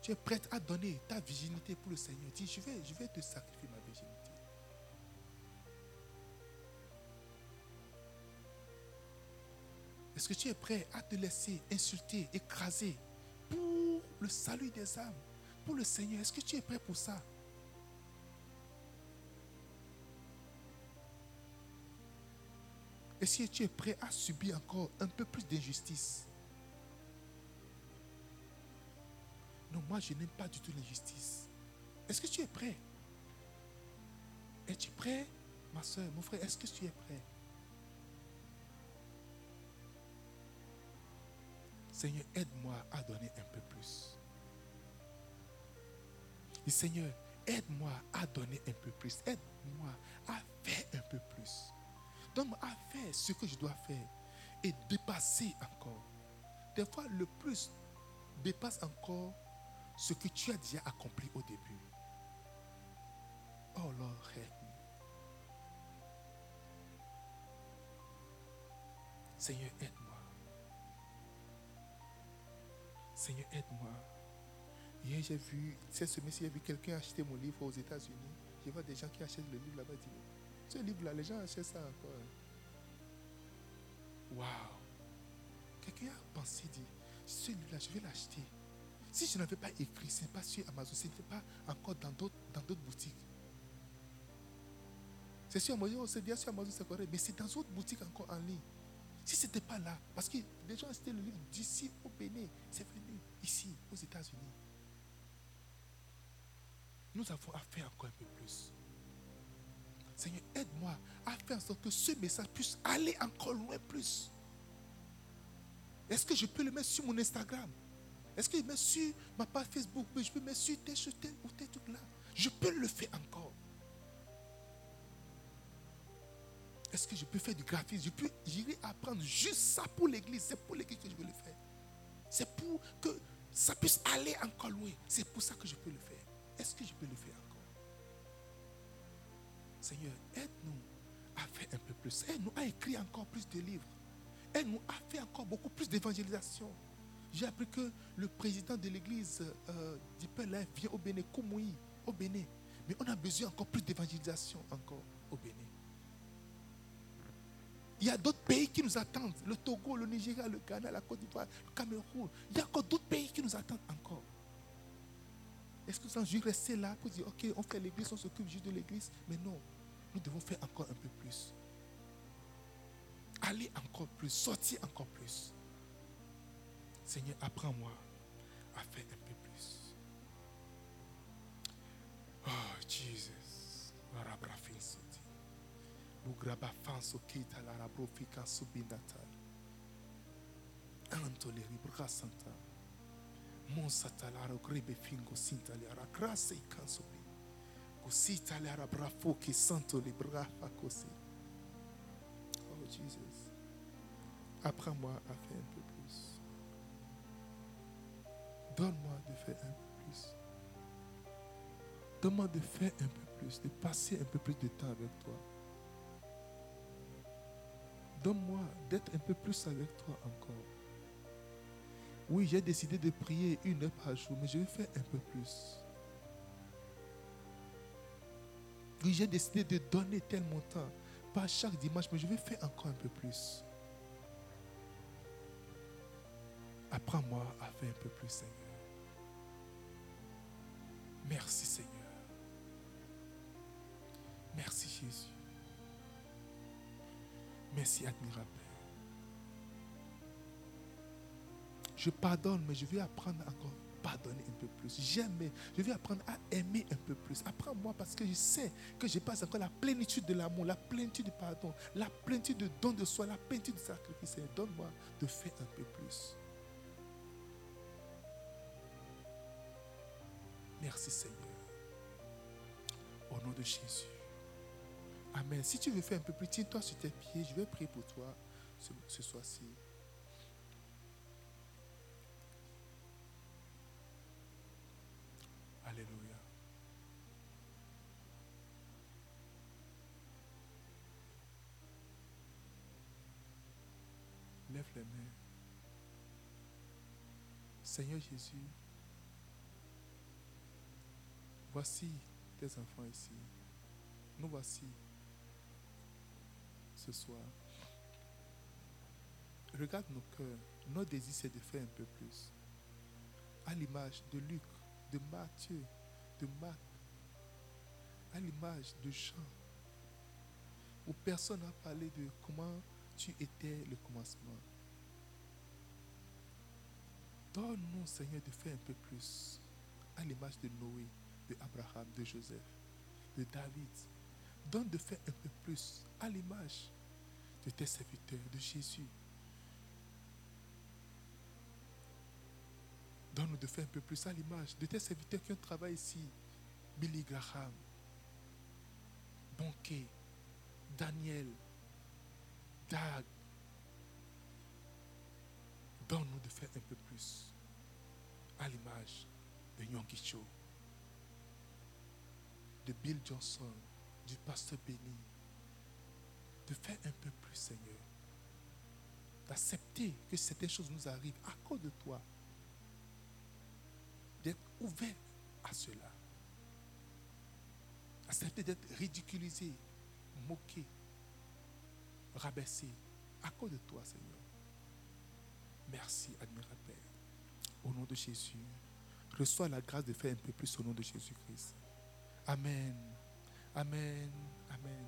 Tu es prête à donner ta virginité pour le Seigneur? Dis, je vais, je vais te sacrifier ma virginité. Est-ce que tu es prêt à te laisser insulter, écraser pour le salut des âmes, pour le Seigneur? Est-ce que tu es prêt pour ça? Est-ce que tu es prêt à subir encore un peu plus d'injustice Non, moi je n'aime pas du tout l'injustice. Est-ce que tu es prêt? Es-tu prêt, ma soeur, mon frère? Est-ce que tu es prêt? Seigneur, aide-moi à donner un peu plus. Et Seigneur, aide-moi à donner un peu plus. Aide-moi à faire un peu plus. À faire ce que je dois faire et dépasser encore. Des fois, le plus dépasse encore ce que tu as déjà accompli au début. Oh Lord, aide-moi. Seigneur, aide-moi. Seigneur, aide-moi. Hier, j'ai vu, cette semaine-ci, j'ai vu quelqu'un acheter mon livre aux États-Unis. Je vois des gens qui achètent le livre là-bas. Ce livre-là, les gens achètent ça encore. Waouh! Quelqu'un a pensé, dit, ce livre-là, je vais l'acheter. Si je n'avais pas écrit, ce n'est pas sur Amazon, ce n'est pas encore dans d'autres, boutiques. C'est sur Amazon, c'est bien sur Amazon, c'est correct, mais c'est dans d'autres boutiques encore en ligne. Si ce n'était pas là, parce que les gens achetaient le livre d'ici au Bénin, c'est venu ici, aux États-Unis. Nous avons à faire encore un peu plus. Seigneur, aide-moi à faire en sorte que ce message puisse aller encore loin plus. Est-ce que je peux le mettre sur mon Instagram? Est-ce que je le mettre sur ma page Facebook? Je peux le mettre sur tes tel ou tel truc là. Je peux le faire encore. Est-ce que je peux faire du graphisme? Je peux, j'irai apprendre juste ça pour l'église. C'est pour l'église que je veux le faire. C'est pour que ça puisse aller encore loin. C'est pour ça que je peux le faire. Est-ce que je peux le faire Seigneur, aide-nous à faire un peu plus. Aide-nous à écrire encore plus de livres. Aide-nous à faire encore beaucoup plus d'évangélisation. J'ai appris que le président de l'église euh, d'Ipel vient au Bénin, Koumoui, au Bénin. Mais on a besoin encore plus d'évangélisation encore au Bénin. Il y a d'autres pays qui nous attendent. Le Togo, le Nigeria, le Ghana, la Côte d'Ivoire, le Cameroun. Il y a encore d'autres pays qui nous attendent encore. Est-ce que nous allons rester là pour dire, ok, on fait l'église, on s'occupe juste de l'église? Mais non, nous devons faire encore un peu plus. aller encore plus, sortir encore plus. Seigneur, apprends-moi à faire un peu plus. Oh, Jesus. Kusita le ara brafo ki santo le brafa kosi. Oh Jesus. Apprends-moi à faire un peu plus. Donne-moi de faire un peu plus. Donne-moi de faire un peu plus, de passer un peu plus de temps avec toi. Donne-moi d'être un peu plus avec toi encore. Oui, j'ai décidé de prier une heure par jour, mais je vais faire un peu plus. J'ai décidé de donner tel montant, pas chaque dimanche, mais je vais faire encore un peu plus. Apprends-moi à faire un peu plus, Seigneur. Merci, Seigneur. Merci, Jésus. Merci, admirable. Je pardonne, mais je vais apprendre encore pardonner un peu plus. J'aime, je vais apprendre à aimer un peu plus. Apprends-moi parce que je sais que je passe encore la plénitude de l'amour, la plénitude du pardon, la plénitude de don de soi, la plénitude du sacrifice. Donne-moi de faire un peu plus. Merci Seigneur. Au nom de Jésus. Amen. Si tu veux faire un peu plus, tiens-toi sur tes pieds. Je vais prier pour toi ce, ce soir-ci. Seigneur Jésus, voici tes enfants ici. Nous voici ce soir. Regarde nos cœurs. Notre désir, c'est de faire un peu plus. À l'image de Luc, de Matthieu, de Marc, à l'image de Jean, où personne n'a parlé de comment tu étais le commencement. Donne-nous, Seigneur, de faire un peu plus, à l'image de Noé, de Abraham, de Joseph, de David. Donne de faire un peu plus, à l'image de tes serviteurs, de Jésus. Donne-nous de faire un peu plus à l'image de tes serviteurs qui ont travaillé ici. Billy Graham, Bonquet, Daniel, Dag. Donne-nous de faire un peu plus à l'image de Yonggi Cho, de Bill Johnson, du pasteur Benny. De faire un peu plus, Seigneur. D'accepter que certaines choses nous arrivent à cause de toi d'être ouvert à cela. Accepter d'être ridiculisé, moqué, rabaissé à cause de toi, Seigneur. Merci, admirable. Au nom de Jésus, reçois la grâce de faire un peu plus au nom de Jésus-Christ. Amen. Amen. Amen.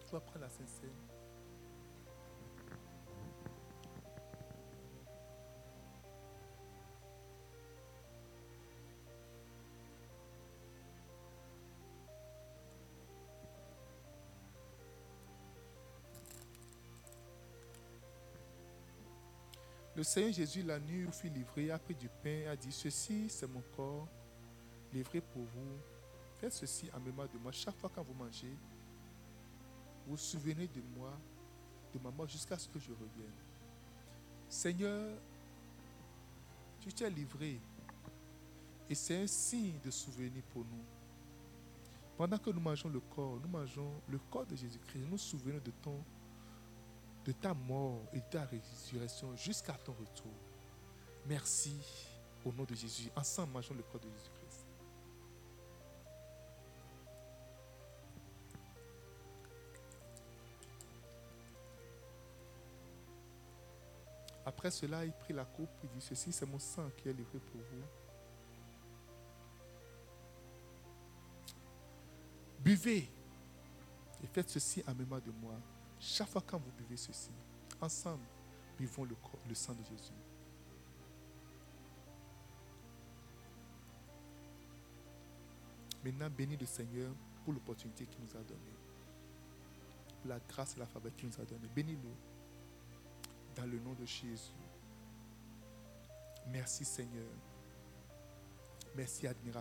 Tu vas la Sainte Le Seigneur Jésus, la nuit où fut livré, a pris du pain, a dit, ceci c'est mon corps livré pour vous. Faites ceci en mémoire de moi. Chaque fois quand vous mangez, vous souvenez de moi, de ma mort, jusqu'à ce que je revienne. Seigneur, tu t'es livré. Et c'est un signe de souvenir pour nous. Pendant que nous mangeons le corps, nous mangeons le corps de Jésus-Christ. Nous souvenons de ton de ta mort et de ta résurrection jusqu'à ton retour. Merci au nom de Jésus. Ensemble, mangeons le corps de Jésus-Christ. Après cela, il prit la coupe et dit, ceci c'est mon sang qui est livré pour vous. Buvez et faites ceci en mémoire de moi. Chaque fois quand vous buvez ceci, ensemble, vivons le, sang de Jésus. Maintenant, bénis le Seigneur pour l'opportunité qu'il nous a donnée, pour la grâce et la faveur qu'il nous a donnée. Bénis-le dans le nom de Jésus. Merci Seigneur. Merci admirable.